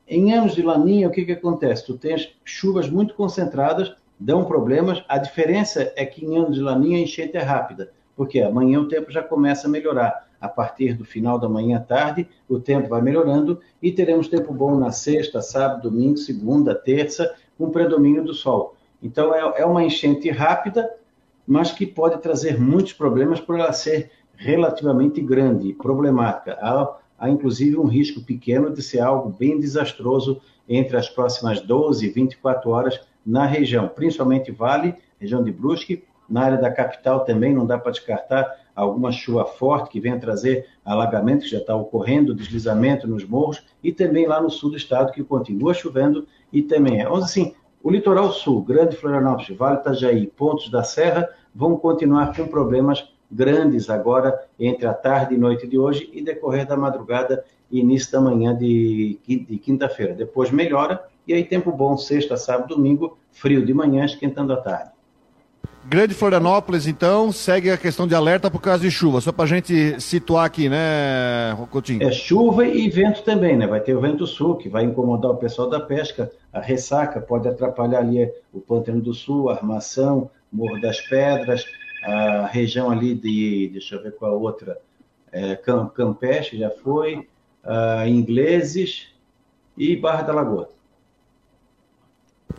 Em anos de laninha, o que, que acontece? Tu tens chuvas muito concentradas, dão problemas. A diferença é que em anos de laninha a enchente é rápida, porque amanhã o tempo já começa a melhorar. A partir do final da manhã à tarde, o tempo vai melhorando e teremos tempo bom na sexta, sábado, domingo, segunda, terça, com predomínio do sol. Então é, é uma enchente rápida, mas que pode trazer muitos problemas por ela ser relativamente grande, problemática. Há, há inclusive um risco pequeno de ser algo bem desastroso entre as próximas 12 e 24 horas na região, principalmente Vale, região de Brusque, na área da capital também não dá para descartar alguma chuva forte que venha trazer alagamento que já está ocorrendo, deslizamento nos morros e também lá no sul do estado que continua chovendo e também é. Então, assim, o litoral sul, Grande Florianópolis, Vale Itajaí, Pontos da Serra vão continuar com problemas grandes agora entre a tarde e noite de hoje e decorrer da madrugada e início da manhã de, de quinta-feira. Depois melhora e aí tempo bom sexta, sábado, domingo, frio de manhã, esquentando à tarde. Grande Florianópolis, então, segue a questão de alerta por causa de chuva, só para a gente situar aqui, né, Coutinho? É chuva e vento também, né? Vai ter o vento sul, que vai incomodar o pessoal da pesca, a ressaca pode atrapalhar ali o Pântano do Sul, a Armação, Morro das Pedras, a região ali de, deixa eu ver qual a outra, é, Campeche já foi, Ingleses e Barra da Lagoa.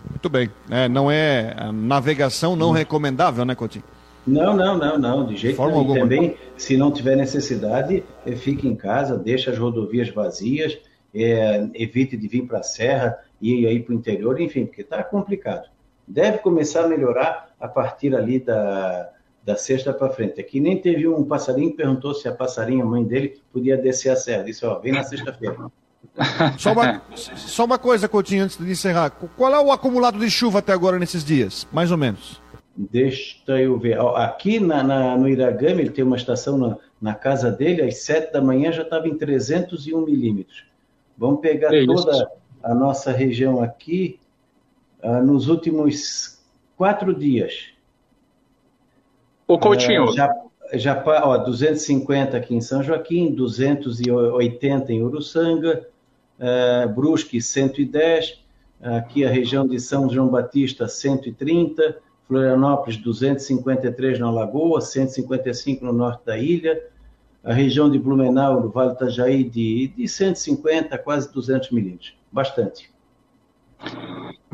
Muito bem. É, não é navegação não hum. recomendável, né, Coutinho? Não, não, não, não, de jeito Forma nenhum. Também, se não tiver necessidade, é, fique em casa, deixe as rodovias vazias, é, evite de vir para a serra e ir para o interior, enfim, porque está complicado. Deve começar a melhorar a partir ali da, da sexta para frente. Aqui nem teve um passarinho que perguntou se a passarinha, mãe dele, podia descer a serra. Disse, ó, vem na sexta-feira. Só uma, só uma coisa, Coutinho, antes de encerrar. Qual é o acumulado de chuva até agora nesses dias? Mais ou menos. Deixa eu ver. Aqui na, na, no Iragami, ele tem uma estação na, na casa dele, às sete da manhã já estava em 301 milímetros. Vamos pegar é toda a nossa região aqui uh, nos últimos quatro dias. O Coutinho. Uh, já, já, ó, 250 aqui em São Joaquim, 280 em Uruçanga, uh, Brusque 110, aqui a região de São João Batista 130, Florianópolis 253 na Lagoa, 155 no norte da ilha, a região de Blumenau, no Vale do Itajaí, de, de 150 a quase 200 milímetros, bastante.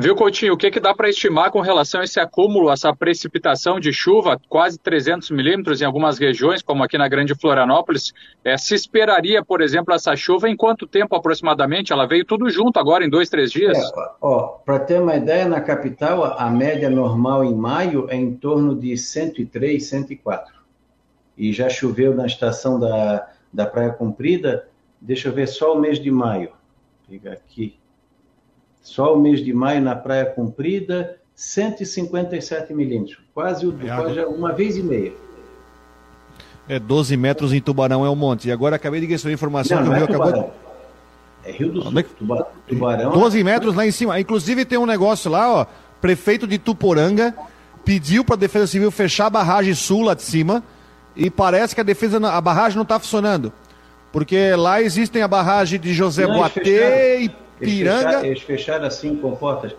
Viu, Coutinho, o que, que dá para estimar com relação a esse acúmulo, essa precipitação de chuva, quase 300 milímetros em algumas regiões, como aqui na Grande Florianópolis? É, se esperaria, por exemplo, essa chuva em quanto tempo aproximadamente? Ela veio tudo junto agora, em dois, três dias? É, para ter uma ideia, na capital, a média normal em maio é em torno de 103, 104. E já choveu na estação da, da Praia Comprida, deixa eu ver só o mês de maio. Fica aqui só o mês de maio na Praia Comprida, 157 milímetros, quase, o, é quase uma vez e meia. É 12 metros em Tubarão é um monte. E agora acabei de receber informação não, que o Rio é acabou. É Rio do Sul. É Tubarão. Tubarão 12 metros lá em cima. Inclusive tem um negócio lá, ó. Prefeito de Tuporanga pediu para a Defesa Civil fechar a barragem sul lá de cima e parece que a defesa a barragem não está funcionando. Porque lá existem a barragem de José não, Boatê e Piranga. Eles fecharam, eles fecharam assim com portas.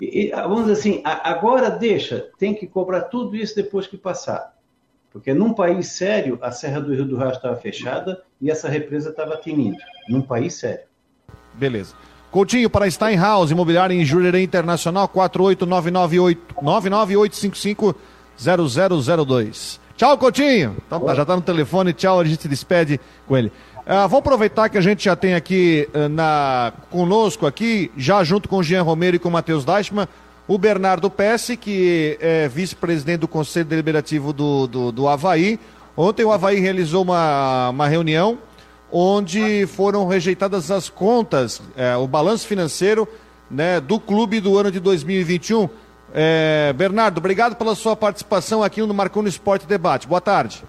E, e, vamos dizer assim, agora deixa, tem que cobrar tudo isso depois que passar. Porque num país sério, a Serra do Rio do Rastro estava fechada e essa represa estava tinindo. Num país sério. Beleza. Coutinho, para Steinhaus, imobiliário em Jurerê Internacional, 48998-9955-0002. Tchau, Coutinho. Então, tá, já está no telefone, tchau, a gente se despede com ele. Uh, vamos aproveitar que a gente já tem aqui uh, na, conosco aqui, já junto com o Jean Romero e com o Matheus Deichmann, o Bernardo Pesce, que é vice-presidente do Conselho Deliberativo do, do, do Havaí. Ontem o Havaí realizou uma, uma reunião onde foram rejeitadas as contas, é, o balanço financeiro né, do clube do ano de 2021. É, Bernardo, obrigado pela sua participação aqui no Marcou no Esporte Debate. Boa tarde.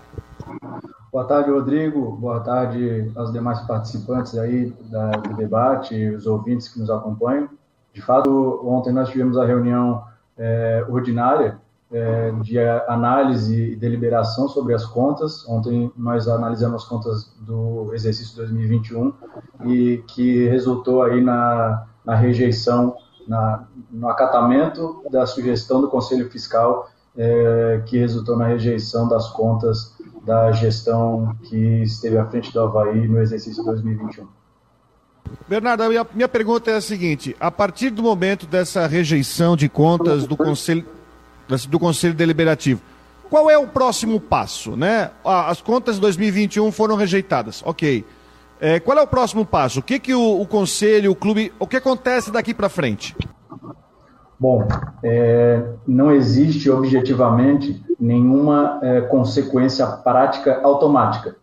Boa tarde, Rodrigo. Boa tarde aos demais participantes aí da, do debate, os ouvintes que nos acompanham. De fato, ontem nós tivemos a reunião é, ordinária é, de análise e deliberação sobre as contas. Ontem nós analisamos as contas do exercício 2021 e que resultou aí na, na rejeição, na, no acatamento da sugestão do Conselho Fiscal, é, que resultou na rejeição das contas da gestão que esteve à frente do Havaí no exercício 2021. Bernardo, a minha, minha pergunta é a seguinte: a partir do momento dessa rejeição de contas do Conselho, do Conselho Deliberativo, qual é o próximo passo? Né? As contas de 2021 foram rejeitadas, ok. É, qual é o próximo passo? O que, que o, o Conselho, o clube, o que acontece daqui para frente? Bom, é, não existe objetivamente nenhuma é, consequência prática automática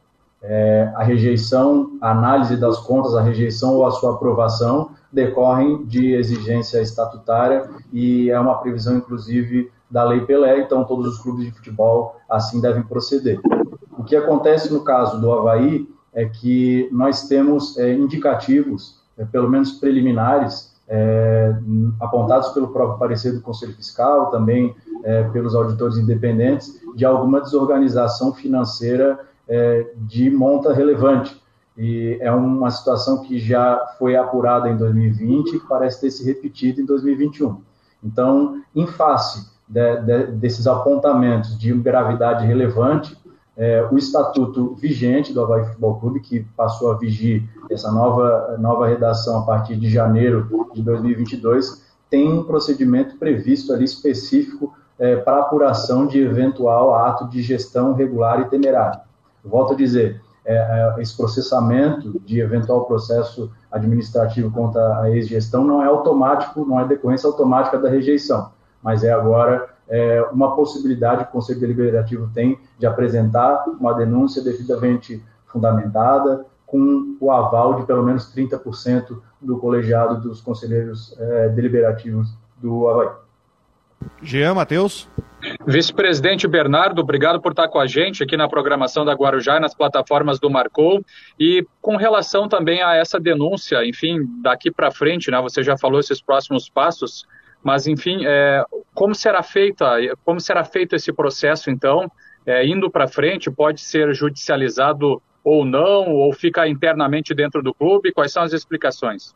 é, a rejeição, a análise das contas, a rejeição ou a sua aprovação decorrem de exigência estatutária e é uma previsão, inclusive, da Lei Pelé, então todos os clubes de futebol assim devem proceder. O que acontece no caso do Havaí é que nós temos é, indicativos, é, pelo menos preliminares, é, apontados pelo próprio parecer do Conselho Fiscal, também é, pelos auditores independentes, de alguma desorganização financeira é, de monta relevante. E é uma situação que já foi apurada em 2020 e que parece ter se repetido em 2021. Então, em face de, de, desses apontamentos de gravidade relevante, é, o estatuto vigente do Havaí Futebol Clube, que passou a vigir essa nova, nova redação a partir de janeiro de 2022, tem um procedimento previsto ali específico é, para apuração de eventual ato de gestão regular e temerário. Volto a dizer, é, é, esse processamento de eventual processo administrativo contra a ex-gestão não é automático, não é decorrência automática da rejeição, mas é agora é, uma possibilidade que o Conselho Deliberativo tem de apresentar uma denúncia devidamente fundamentada, com o aval de pelo menos 30% do colegiado dos conselheiros é, deliberativos do Havaí. Jean Matheus. Vice-presidente Bernardo, obrigado por estar com a gente aqui na programação da Guarujá e nas plataformas do Marcou. E com relação também a essa denúncia, enfim, daqui para frente, né? Você já falou esses próximos passos, mas enfim, é, como será feita, como será feito esse processo então? É, indo para frente, pode ser judicializado ou não, ou fica internamente dentro do clube? Quais são as explicações?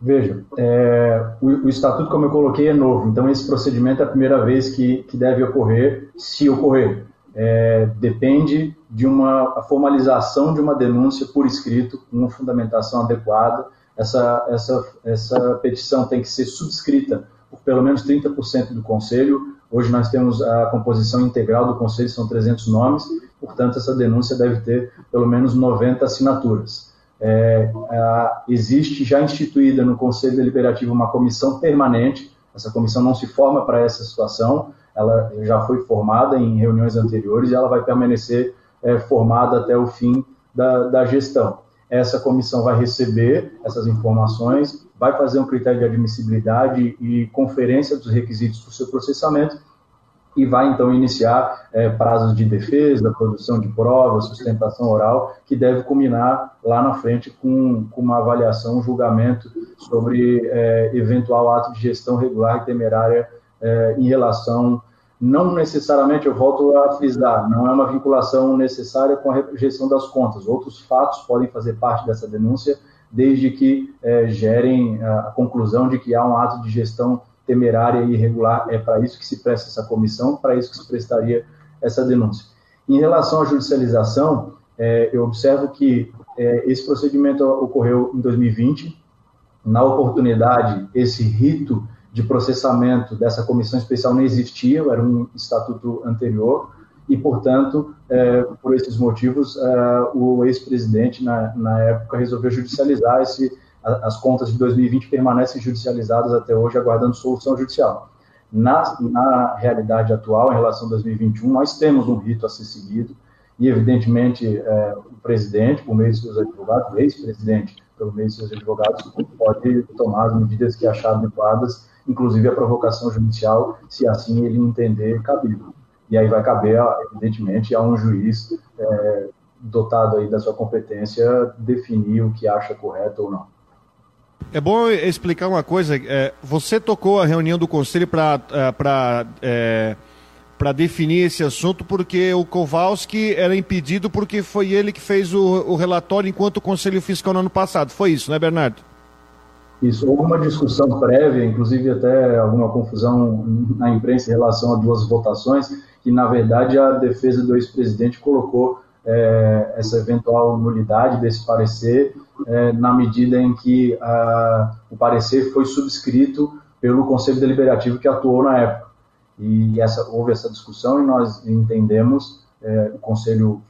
Veja, é, o, o, estatuto, como eu coloquei, é novo, então esse procedimento é a primeira vez que, que deve ocorrer, se ocorrer. É, depende de uma formalização de uma denúncia por escrito, com fundamentação adequada. Essa, essa, essa petição tem que ser subscrita por pelo menos 30% do Conselho. Hoje nós temos a composição integral do Conselho, são 300 nomes, portanto, essa denúncia deve ter pelo menos 90 assinaturas. É, existe já instituída no Conselho Deliberativo uma comissão permanente, essa comissão não se forma para essa situação, ela já foi formada em reuniões anteriores e ela vai permanecer é, formada até o fim da, da gestão. Essa comissão vai receber essas informações, vai fazer um critério de admissibilidade e conferência dos requisitos para o seu processamento e vai então iniciar é, prazos de defesa, produção de provas, sustentação oral, que deve culminar lá na frente com, com uma avaliação, um julgamento sobre é, eventual ato de gestão regular e temerária é, em relação, não necessariamente, eu volto a frisar, não é uma vinculação necessária com a rejeição das contas. Outros fatos podem fazer parte dessa denúncia, desde que é, gerem a conclusão de que há um ato de gestão temerária e irregular, é para isso que se presta essa comissão, para isso que se prestaria essa denúncia. Em relação à judicialização, é, eu observo que é, esse procedimento ocorreu em 2020. Na oportunidade, esse rito de processamento dessa comissão especial não existia, era um estatuto anterior, e, portanto, é, por esses motivos, é, o ex-presidente, na, na, época, resolveu judicializar esse, as contas de 2020 permanecem judicializadas até hoje, aguardando solução judicial. Na, na realidade atual, em relação a 2021, nós temos um rito a ser seguido, e, evidentemente, é, o presidente, por meio de seus advogados, o ex-presidente, pelo meio de seus advogados, pode tomar as medidas que achar adequadas, inclusive a provocação judicial, se assim ele entender cabível. E aí vai caber, evidentemente, a um juiz é, dotado aí da sua competência definir o que acha correto ou não. É bom explicar uma coisa. É, você tocou a reunião do conselho para é, para definir esse assunto, porque o Kowalski era impedido porque foi ele que fez o, o relatório enquanto o Conselho Fiscal no ano passado. Foi isso, né, Bernardo? Isso, houve uma discussão prévia, inclusive até alguma confusão na imprensa em relação a duas votações, que na verdade a defesa do ex-presidente colocou é, essa eventual nulidade desse parecer é, na medida em que a, o parecer foi subscrito pelo Conselho Deliberativo que atuou na época. E essa, houve essa discussão e nós entendemos, é, o Conselho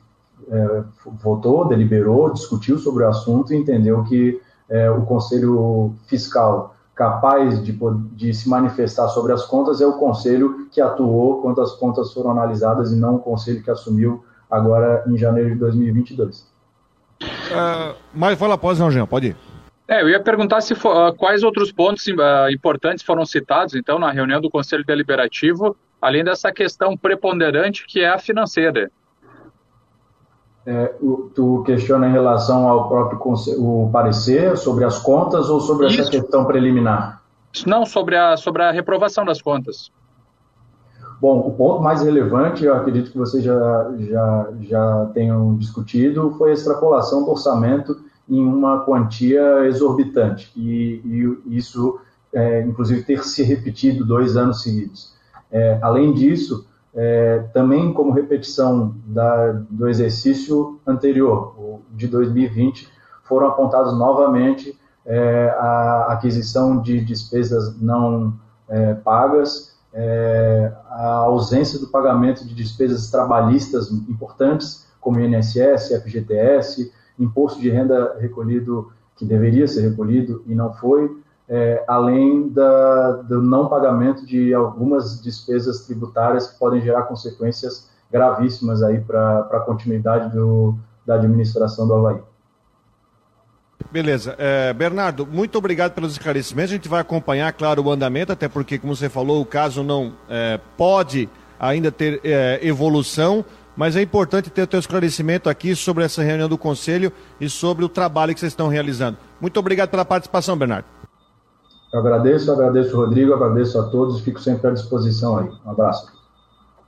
votou, deliberou, discutiu sobre o assunto e entendeu que é, o Conselho Fiscal capaz de, de, se manifestar sobre as contas é o Conselho que atuou quando as contas foram analisadas e não o Conselho que assumiu agora em janeiro de 2022. Uh, mas fala após, não, Jean, pode ir. É, eu ia perguntar se for, uh, quais outros pontos uh, importantes foram citados, então, na reunião do Conselho Deliberativo, além dessa questão preponderante que é a financeira. É, tu questiona em relação ao próprio o parecer sobre as contas ou sobre Isso. essa questão preliminar? Não, sobre a, sobre a reprovação das contas. Bom, o ponto mais relevante, eu acredito que vocês já, já, já tenham discutido, foi a extrapolação do orçamento em uma quantia exorbitante, e, e isso, é, inclusive, ter se repetido dois anos seguidos. É, além disso, é, também como repetição da, do exercício anterior, de 2020, foram apontados novamente é, a aquisição de despesas não é, pagas, é, a ausência do pagamento de despesas trabalhistas importantes, como INSS, FGTS, imposto de renda recolhido que deveria ser recolhido e não foi, é, além da, do não pagamento de algumas despesas tributárias que podem gerar consequências gravíssimas aí para a continuidade do, da administração do Havaí. Beleza. É, Bernardo, muito obrigado pelos esclarecimentos. A gente vai acompanhar, claro, o andamento, até porque, como você falou, o caso não é, pode ainda ter é, evolução, mas é importante ter o teu esclarecimento aqui sobre essa reunião do Conselho e sobre o trabalho que vocês estão realizando. Muito obrigado pela participação, Bernardo. Eu agradeço, agradeço, Rodrigo, agradeço a todos e fico sempre à disposição aí. Um abraço.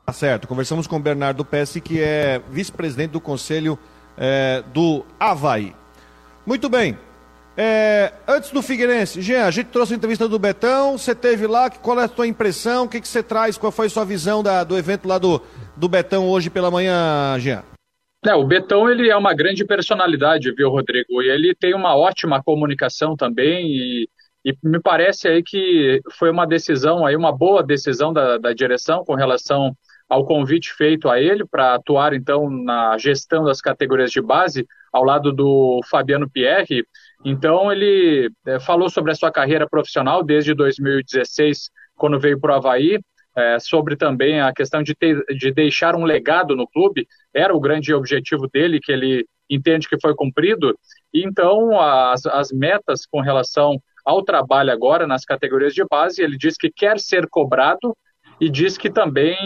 Tá certo. Conversamos com o Bernardo Pesce, que é vice-presidente do Conselho é, do Havaí. Muito bem. É, antes do Figueirense, Jean, a gente trouxe a entrevista do Betão, você teve lá, qual é a sua impressão, o que, que você traz, qual foi a sua visão da, do evento lá do, do Betão hoje pela manhã, Jean? É, o Betão ele é uma grande personalidade, viu, Rodrigo? E ele tem uma ótima comunicação também e e me parece aí que foi uma decisão, aí uma boa decisão da, da direção com relação ao convite feito a ele para atuar então na gestão das categorias de base ao lado do Fabiano Pierre. Então ele é, falou sobre a sua carreira profissional desde 2016, quando veio para o Havaí, é, sobre também a questão de, ter, de deixar um legado no clube, era o grande objetivo dele, que ele entende que foi cumprido. E então as, as metas com relação ao trabalho agora nas categorias de base. Ele diz que quer ser cobrado e diz que também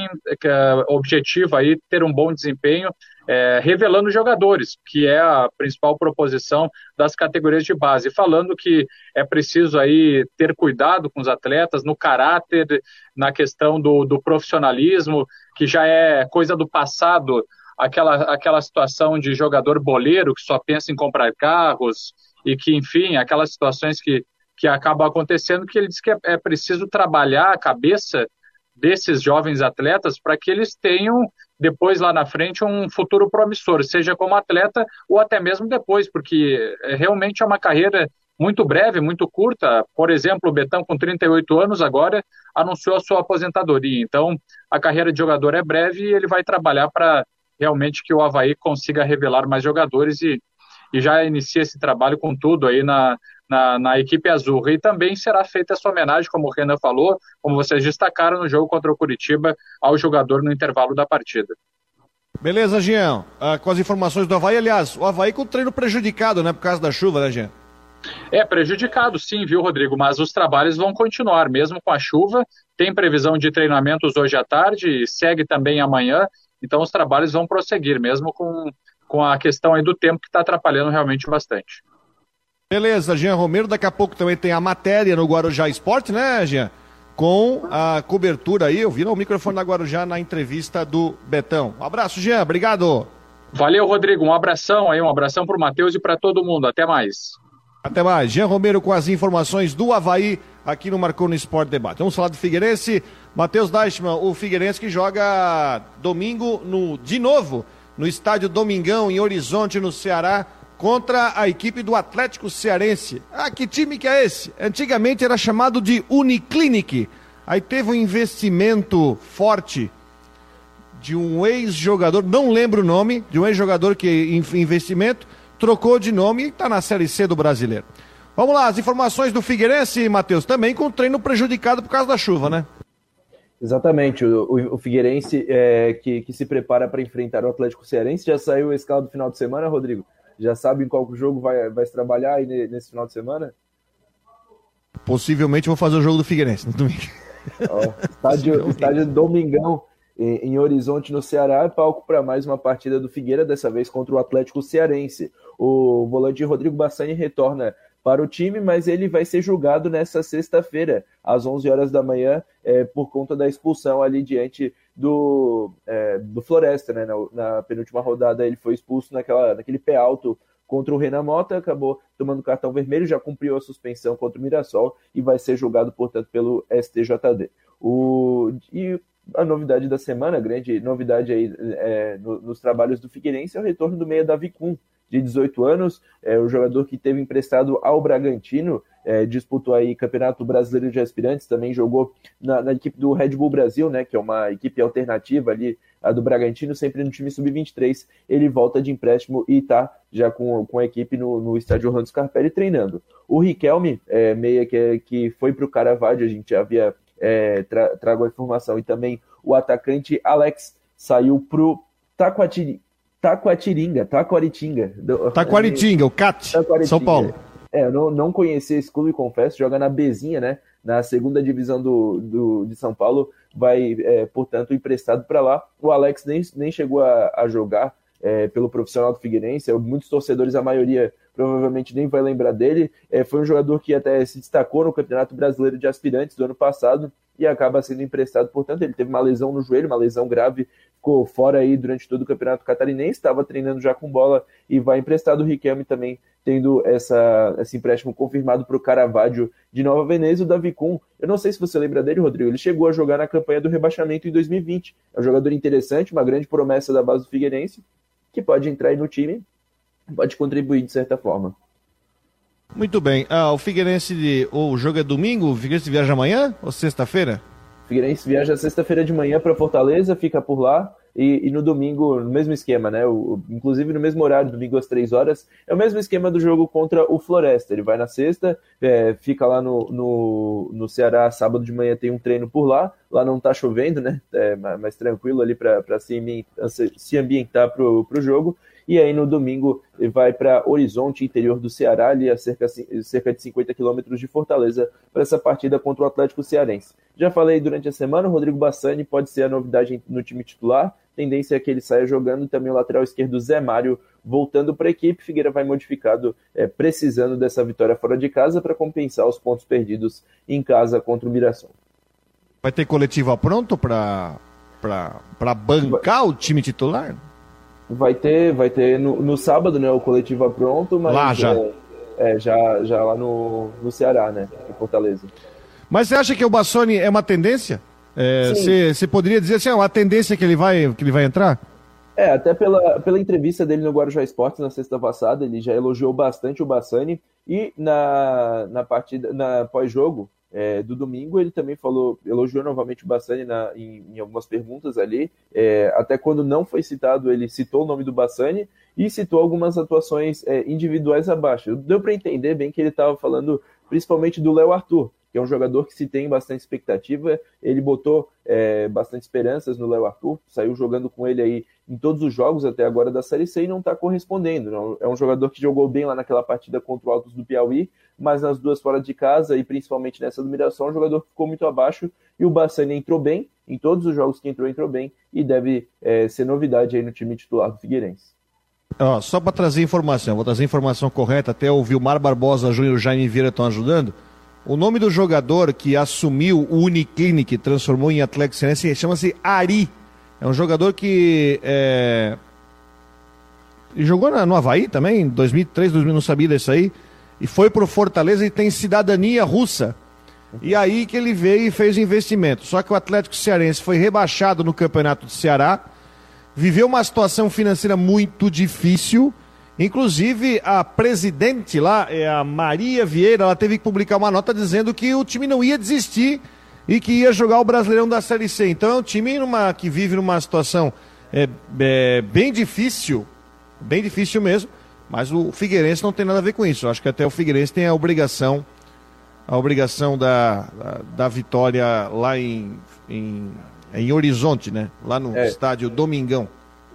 que é objetivo aí ter um bom desempenho, é, revelando jogadores, que é a principal proposição das categorias de base, falando que é preciso aí ter cuidado com os atletas no caráter, na questão do, do profissionalismo, que já é coisa do passado, aquela, aquela situação de jogador boleiro que só pensa em comprar carros e que, enfim, aquelas situações que que acaba acontecendo, que ele diz que é, é preciso trabalhar a cabeça desses jovens atletas para que eles tenham depois lá na frente um futuro promissor, seja como atleta ou até mesmo depois, porque é, realmente é uma carreira muito breve, muito curta. Por exemplo, o Betão, com 38 anos, agora anunciou a sua aposentadoria. Então, a carreira de jogador é breve e ele vai trabalhar para realmente que o Havaí consiga revelar mais jogadores e, e já inicia esse trabalho com tudo aí na, na, na equipe azul. E também será feita essa homenagem, como o Renan falou, como vocês destacaram no jogo contra o Curitiba, ao jogador no intervalo da partida. Beleza, Jean. Ah, com as informações do Havaí, aliás, o Havaí com o treino prejudicado, né, por causa da chuva, né, Jean? É prejudicado, sim, viu, Rodrigo? Mas os trabalhos vão continuar, mesmo com a chuva. Tem previsão de treinamentos hoje à tarde, segue também amanhã. Então os trabalhos vão prosseguir, mesmo com, com a questão aí do tempo que está atrapalhando realmente bastante. Beleza, Jean Romero. Daqui a pouco também tem a matéria no Guarujá Esporte, né, Jean? Com a cobertura aí. Eu vi no microfone da Guarujá na entrevista do Betão. Um abraço, Jean. Obrigado. Valeu, Rodrigo. Um abração aí, um abração para o Matheus e para todo mundo. Até mais. Até mais. Jean Romero com as informações do Havaí aqui no Marcou no Esporte Debate. Vamos falar do Figueirense. Matheus Deichmann, o Figueirense que joga domingo no, de novo no estádio Domingão, em Horizonte, no Ceará contra a equipe do Atlético Cearense. Ah, que time que é esse? Antigamente era chamado de Uniclinic. Aí teve um investimento forte de um ex-jogador, não lembro o nome, de um ex-jogador que investimento trocou de nome e está na Série C do Brasileiro. Vamos lá, as informações do Figueirense, Matheus, também com o treino prejudicado por causa da chuva, né? Exatamente, o, o, o Figueirense é, que, que se prepara para enfrentar o Atlético Cearense já saiu a escala do final de semana, Rodrigo? Já sabe em qual jogo vai, vai se trabalhar aí nesse final de semana? Possivelmente vou fazer o jogo do Figueirense no domingo. Ó, estádio, estádio Domingão, em, em Horizonte, no Ceará, é palco para mais uma partida do Figueira, dessa vez contra o Atlético Cearense. O volante Rodrigo Bassani retorna para o time, mas ele vai ser julgado nessa sexta-feira, às 11 horas da manhã, é, por conta da expulsão ali diante do, é, do Floresta, né? Na, na, penúltima rodada ele foi expulso naquela, naquele pé alto contra o Renan Mota, acabou tomando cartão vermelho, já cumpriu a suspensão contra o Mirassol e vai ser julgado, portanto, pelo STJD. O, e a novidade da semana, grande novidade aí é, no, nos trabalhos do Figueirense é o retorno do meia Davi Kuhn, de 18 anos, é o jogador que teve emprestado ao Bragantino, é, disputou aí Campeonato Brasileiro de Aspirantes, também jogou na, na, equipe do Red Bull Brasil, né, que é uma equipe alternativa ali, a do Bragantino, sempre no time sub-23. Ele volta de empréstimo e está já com, com a equipe no, no estádio Orlando Scarpelli treinando. O Riquelme, é, meia que, que foi para o Caravaggio, a gente já havia é, tra, trago a informação, e também o atacante Alex saiu para o Taquatiri, Taquatiringa, Taquaritinga. Taquaritinga, o CAT, São Paulo. É, eu não, não conhecia esse clube, confesso, joga na Bezinha, né? Na segunda divisão do, do, de São Paulo, vai, é, portanto, emprestado para lá. O Alex nem, nem chegou a, a jogar é, pelo profissional do Figueirense, muitos torcedores, a maioria provavelmente nem vai lembrar dele. É, foi um jogador que até se destacou no Campeonato Brasileiro de Aspirantes do ano passado e acaba sendo emprestado. Portanto, ele teve uma lesão no joelho, uma lesão grave, ficou fora aí durante todo o Campeonato Catarinense, estava treinando já com bola e vai emprestado. O Riquelme também tendo essa, esse empréstimo confirmado para o Caravaggio de Nova Veneza. O Davi Kuhn, eu não sei se você lembra dele, Rodrigo, ele chegou a jogar na campanha do rebaixamento em 2020. É um jogador interessante, uma grande promessa da base do Figueirense, que pode entrar aí no time, pode contribuir de certa forma. Muito bem. Ah, o Figueirense, o jogo é domingo? O Figueirense viaja amanhã ou sexta-feira? Figueirense viaja sexta-feira de manhã para Fortaleza, fica por lá. E, e, no domingo, no mesmo esquema, né? O, inclusive no mesmo horário, domingo às três horas, é o mesmo esquema do jogo contra o Floresta. Ele vai na sexta, é, fica lá no, no, no Ceará, sábado de manhã tem um treino por lá. Lá não tá chovendo, né? É mais tranquilo ali para se, se ambientar pro, pro jogo. E aí no domingo vai para Horizonte, interior do Ceará, ali a cerca, cerca de 50 quilômetros de Fortaleza, para essa partida contra o Atlético Cearense. Já falei durante a semana, o Rodrigo Bassani pode ser a novidade no time titular. Tendência é que ele saia jogando também o lateral esquerdo Zé Mário voltando para a equipe. Figueira vai modificado, é, precisando dessa vitória fora de casa para compensar os pontos perdidos em casa contra o Mirassol. Vai ter coletiva pronto para bancar o time titular? Vai ter, vai ter no, no sábado, né, o Coletiva pronto, mas lá já. É, é, já, já lá no, no Ceará, né, em Fortaleza. Mas você acha que o Bassoni é uma tendência? É, você, você poderia dizer assim, é uma tendência que ele vai, que ele vai entrar? É, até pela, pela entrevista dele no Guarujá Esportes na sexta passada, ele já elogiou bastante o Bassani e na, na partida, na pós-jogo, é, do domingo, ele também falou, elogiou novamente o Bassani na, em, em algumas perguntas ali. É, até quando não foi citado, ele citou o nome do Bassani e citou algumas atuações é, individuais abaixo. Deu para entender bem que ele estava falando principalmente do Léo Arthur, que é um jogador que se tem bastante expectativa. Ele botou é, bastante esperanças no Léo Arthur, saiu jogando com ele aí em todos os jogos até agora da Série C e não está correspondendo. É um jogador que jogou bem lá naquela partida contra o Altos do Piauí, mas nas duas fora de casa e principalmente nessa admiração, o jogador ficou muito abaixo e o Bassani entrou bem, em todos os jogos que entrou, entrou bem e deve é, ser novidade aí no time titular do Figueirense. Ó, só para trazer informação, vou trazer informação correta, até o Vilmar Barbosa Júnior e o Jaime Vieira estão ajudando. O nome do jogador que assumiu o Uniclinic, transformou em Atlético Cearense, chama-se Ari. É um jogador que é... jogou no Havaí também, em 2003, 2000, não sabia disso aí. E foi pro Fortaleza e tem cidadania russa. E aí que ele veio e fez o investimento. Só que o Atlético Cearense foi rebaixado no Campeonato do Ceará viveu uma situação financeira muito difícil. Inclusive, a presidente lá, é a Maria Vieira, ela teve que publicar uma nota dizendo que o time não ia desistir e que ia jogar o Brasileirão da Série C. Então, é um time numa, que vive numa situação é, é, bem difícil, bem difícil mesmo, mas o Figueirense não tem nada a ver com isso. Eu acho que até o Figueirense tem a obrigação, a obrigação da, da, da vitória lá em, em em Horizonte, né? Lá no é. estádio Domingão.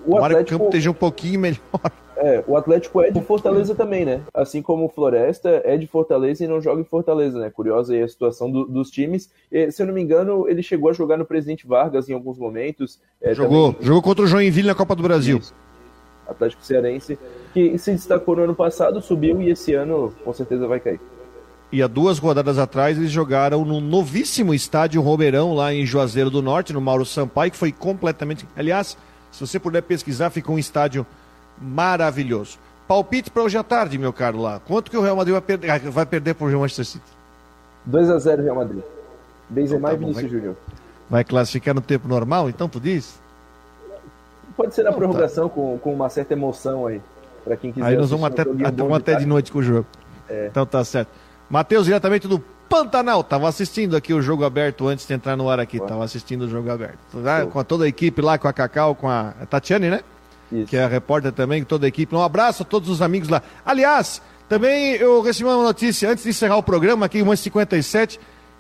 O Tomara Atlético... que o campo esteja um pouquinho melhor. É, o Atlético é de Fortaleza também, né? Assim como o Floresta é de Fortaleza e não joga em Fortaleza, né? Curiosa aí a situação do, dos times. E, se eu não me engano, ele chegou a jogar no Presidente Vargas em alguns momentos. É, jogou, também... jogou contra o Joinville na Copa do Brasil. Isso. Atlético Cearense, que se destacou no ano passado, subiu e esse ano com certeza vai cair. E há duas rodadas atrás eles jogaram no novíssimo estádio Romeirão, lá em Juazeiro do Norte, no Mauro Sampaio, que foi completamente. Aliás, se você puder pesquisar, ficou um estádio maravilhoso. Palpite para hoje à tarde, meu caro lá. Quanto que o Real Madrid vai perder, ah, vai perder para o Manchester City? 2 a 0 Real Madrid. Benzema então, tá e Vinícius Júnior. Vai classificar no tempo normal, então tu diz? Pode ser na então, prorrogação tá. com, com uma certa emoção aí. Para quem quiser. Aí nós vamos até, até, até de noite com o jogo. É. Então tá certo. Matheus, diretamente do Pantanal. Tava assistindo aqui o jogo aberto antes de entrar no ar aqui. Tava assistindo o jogo aberto. Tá? Com toda a equipe lá, com a Cacau, com a Tatiane, né? Isso. Que é repórter também, toda a equipe. Um abraço a todos os amigos lá. Aliás, também eu recebi uma notícia antes de encerrar o programa, aqui, umas 57.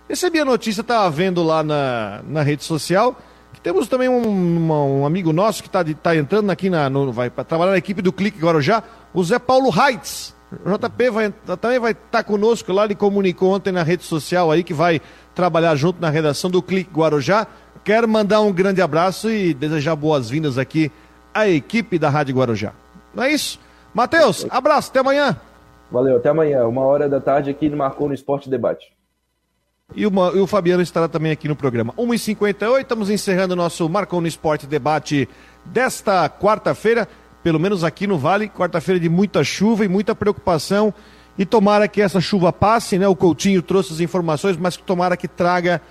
Recebi a notícia, estava vendo lá na, na rede social, que temos também um, uma, um amigo nosso que está tá entrando aqui na, no, vai trabalhar na equipe do Clique Guarujá, o Zé Paulo Reitz. JP vai, também vai estar tá conosco lá, ele comunicou ontem na rede social aí que vai trabalhar junto na redação do Clique Guarujá. Quero mandar um grande abraço e desejar boas-vindas aqui à equipe da Rádio Guarujá. Não é isso? Matheus, abraço, até amanhã. Valeu, até amanhã, uma hora da tarde aqui no Marcou no Esporte Debate. E, uma, e, o Fabiano estará também aqui no programa. 1h58, estamos encerrando o nosso Marcou no Esporte Debate desta quarta-feira pelo menos aqui no Vale, quarta-feira de muita chuva e muita preocupação. E tomara que essa chuva passe, né? O Coutinho trouxe as informações, mas que tomara que traga.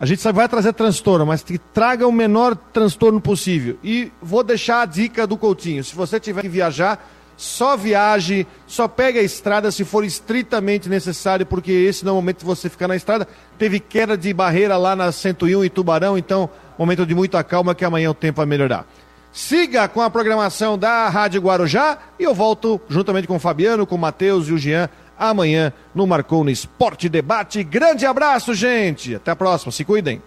A gente vai trazer transtorno, mas que traga o menor transtorno possível. E vou deixar a dica do Coutinho: se você tiver que viajar, só viaje, só pegue a estrada se for estritamente necessário, porque esse não é o momento de você ficar na estrada. Teve queda de barreira lá na 101 em Tubarão, então momento de muita calma que amanhã o tempo vai melhorar. Siga com a programação da Rádio Guarujá e eu volto juntamente com o Fabiano, com o Matheus e o Jean amanhã no Marcou no Esporte Debate. Grande abraço, gente. Até a próxima. Se cuidem.